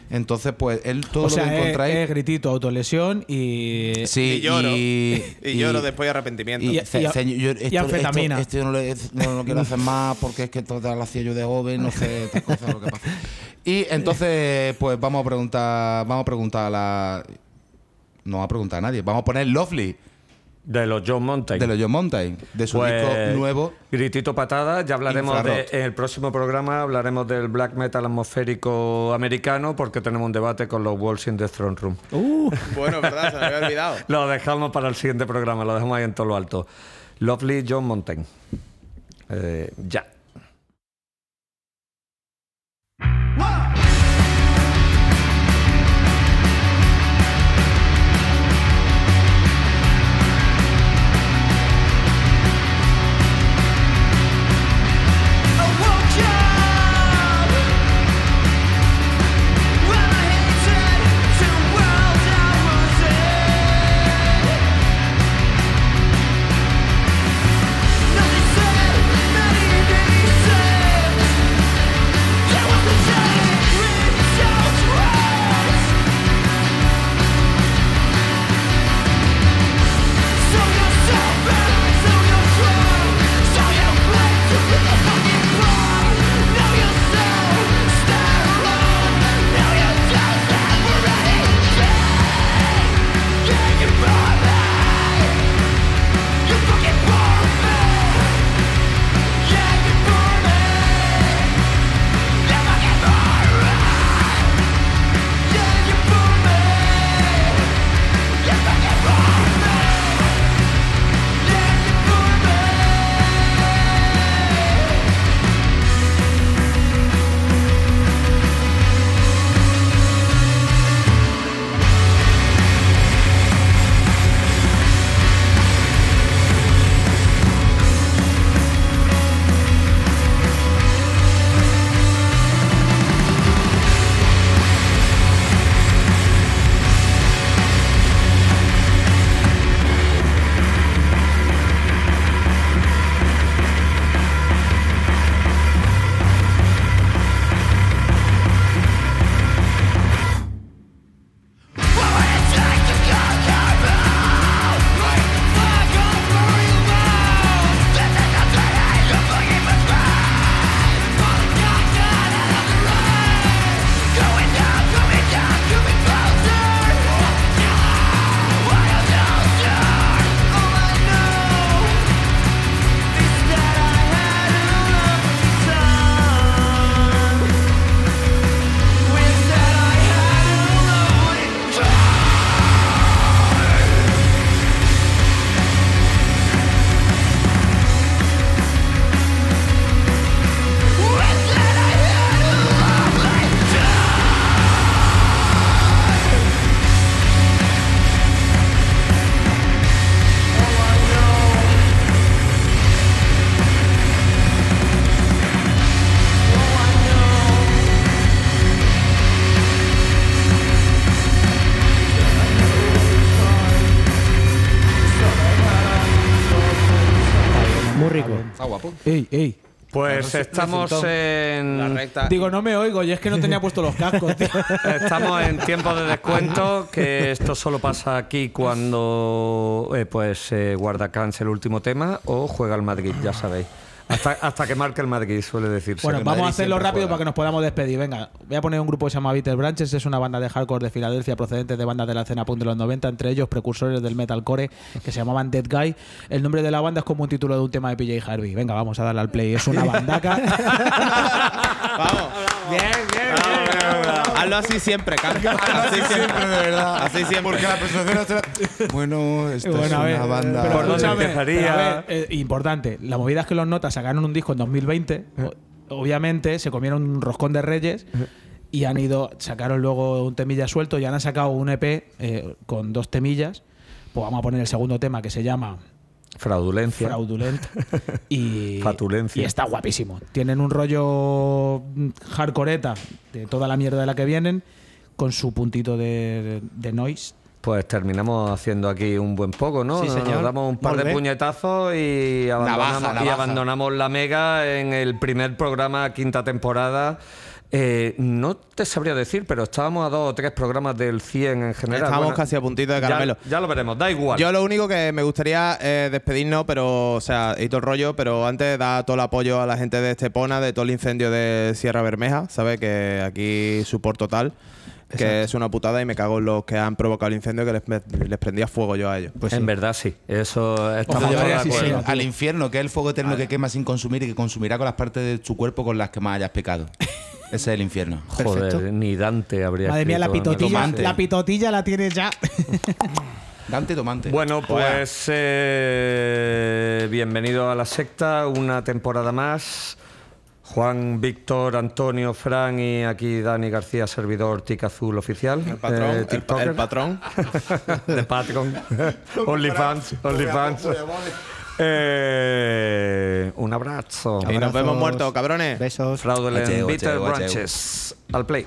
[SPEAKER 8] Entonces, pues él todo
[SPEAKER 7] o sea,
[SPEAKER 8] lo que
[SPEAKER 7] es,
[SPEAKER 8] encontráis.
[SPEAKER 7] es gritito, autolesión y.
[SPEAKER 8] Sí,
[SPEAKER 9] y lloro.
[SPEAKER 8] Y,
[SPEAKER 9] Y, lloro después de arrepentimiento.
[SPEAKER 8] y-
[SPEAKER 7] Y- y-
[SPEAKER 8] ceño, yo
[SPEAKER 7] y anfetamina.
[SPEAKER 8] Esto, esto yo no, le- no lo quiero hacer más porque es que toda lo hacía yo de joven, no sé, estas cosas lo que pasa. Y entonces, pues vamos a preguntar, vamos a preguntar a la. No va a preguntar a nadie, vamos a poner Lovely
[SPEAKER 6] De los John Mountain.
[SPEAKER 8] de los John Mountain, de su
[SPEAKER 6] Pues,
[SPEAKER 8] disco nuevo.
[SPEAKER 6] Gritito patada, ya hablaremos de, en el próximo programa hablaremos del black metal atmosférico americano porque tenemos un debate con los Walls in the Throne Room.
[SPEAKER 9] Bueno, verdad, se me había olvidado.
[SPEAKER 6] Lo dejamos para el siguiente programa, lo dejamos ahí en todo lo alto. Lovely John Mountain. Eh, ya. Pues estamos en.
[SPEAKER 9] La recta.
[SPEAKER 7] Digo, no me oigo, y es que no tenía puesto los cascos, tío.
[SPEAKER 6] Estamos en tiempo de descuento, que esto solo pasa aquí cuando eh, pues eh, guarda Cans el último tema o juega el Madrid, ya sabéis. Hasta, hasta que marque el Madrid, suele decirse.
[SPEAKER 7] Bueno, vamos a hacerlo rápido
[SPEAKER 8] juega.
[SPEAKER 7] para que nos podamos despedir. Venga, voy a poner un grupo que se llama Bitter Branches. Es una banda de hardcore de Filadelfia procedente de bandas de la escena punk de los 90, entre ellos precursores del metalcore que se llamaban Dead Guy. El nombre de la banda es como un título de un tema de PJ Harvey. Venga, vamos a darle al play. Es una bandaca.
[SPEAKER 9] Vamos.
[SPEAKER 7] Bien, bien,
[SPEAKER 9] Hazlo así siempre, Can. Así siempre,
[SPEAKER 8] de verdad.
[SPEAKER 9] Así siempre.
[SPEAKER 8] Porque la presentación será... Bueno, esto
[SPEAKER 7] Bueno,
[SPEAKER 8] es
[SPEAKER 7] a ver,
[SPEAKER 8] una banda...
[SPEAKER 7] pero
[SPEAKER 6] ¿Por dónde empezaría?
[SPEAKER 7] pero a ver, eh, importante, la movida es que los notas sacaron un disco en 2020. o- Obviamente se comieron un roscón de reyes y han ido, sacaron luego un temilla suelto y han sacado un EP eh, con dos temillas. Pues vamos a poner el segundo tema que se llama
[SPEAKER 6] Fraudulencia.
[SPEAKER 7] Fraudulent y,
[SPEAKER 6] Fatulencia.
[SPEAKER 7] y está guapísimo. Tienen un rollo hardcoreta de toda la mierda de la que vienen con su puntito de, de noise
[SPEAKER 6] Pues terminamos haciendo aquí un buen poco, ¿no?
[SPEAKER 3] Sí,
[SPEAKER 6] Nos
[SPEAKER 3] señor.
[SPEAKER 6] damos un par de puñetazos y abandonamos la mega en el primer programa, quinta temporada. Eh, no te sabría decir, pero estábamos a dos o tres programas del 100 en general.
[SPEAKER 9] Estamos
[SPEAKER 6] Bueno,
[SPEAKER 9] casi a puntito de
[SPEAKER 6] ya-
[SPEAKER 9] caramelo.
[SPEAKER 6] Ya, lo veremos, da igual.
[SPEAKER 9] Yo lo único que me gustaría eh, despedirnos, pero, o sea, y todo el rollo, pero antes da todo el apoyo a la gente de Estepona, de todo el incendio de Sierra Bermeja, ¿sabes? Que aquí support total, que es una putada y me cago en los que han provocado el incendio que les, les prendía fuego yo a ellos.
[SPEAKER 3] Pues
[SPEAKER 6] en
[SPEAKER 3] sí.
[SPEAKER 6] verdad sí, eso
[SPEAKER 7] así
[SPEAKER 6] acuerdo.
[SPEAKER 7] sea.
[SPEAKER 8] al infierno, que es el fuego eterno que quema sin consumir y que consumirá con las partes de tu cuerpo con las que más hayas pecado. Ese es el infierno.
[SPEAKER 6] Joder,
[SPEAKER 3] Perfecto.
[SPEAKER 6] ni Dante habría
[SPEAKER 7] Madre mía, la
[SPEAKER 6] escrito
[SPEAKER 7] pitotilla,
[SPEAKER 8] Tomate.
[SPEAKER 7] la pitotilla la tienes ya.
[SPEAKER 8] Dante Tomante.
[SPEAKER 6] Bueno, pues eh, bienvenido a la secta, una temporada más. Juan, Víctor, Antonio, Fran y aquí Dani García, servidor Tic Azul oficial.
[SPEAKER 9] El patrón,
[SPEAKER 6] eh,
[SPEAKER 9] el,
[SPEAKER 6] tiktoker.
[SPEAKER 9] el patrón.
[SPEAKER 6] de Patreon. OnlyFans. OnlyFans. Eh, un abrazo.
[SPEAKER 9] Y nos vemos
[SPEAKER 3] Abrazos.
[SPEAKER 9] muertos, cabrones.
[SPEAKER 3] Besos.
[SPEAKER 6] Fraudulent Bitter. Branches. Al play.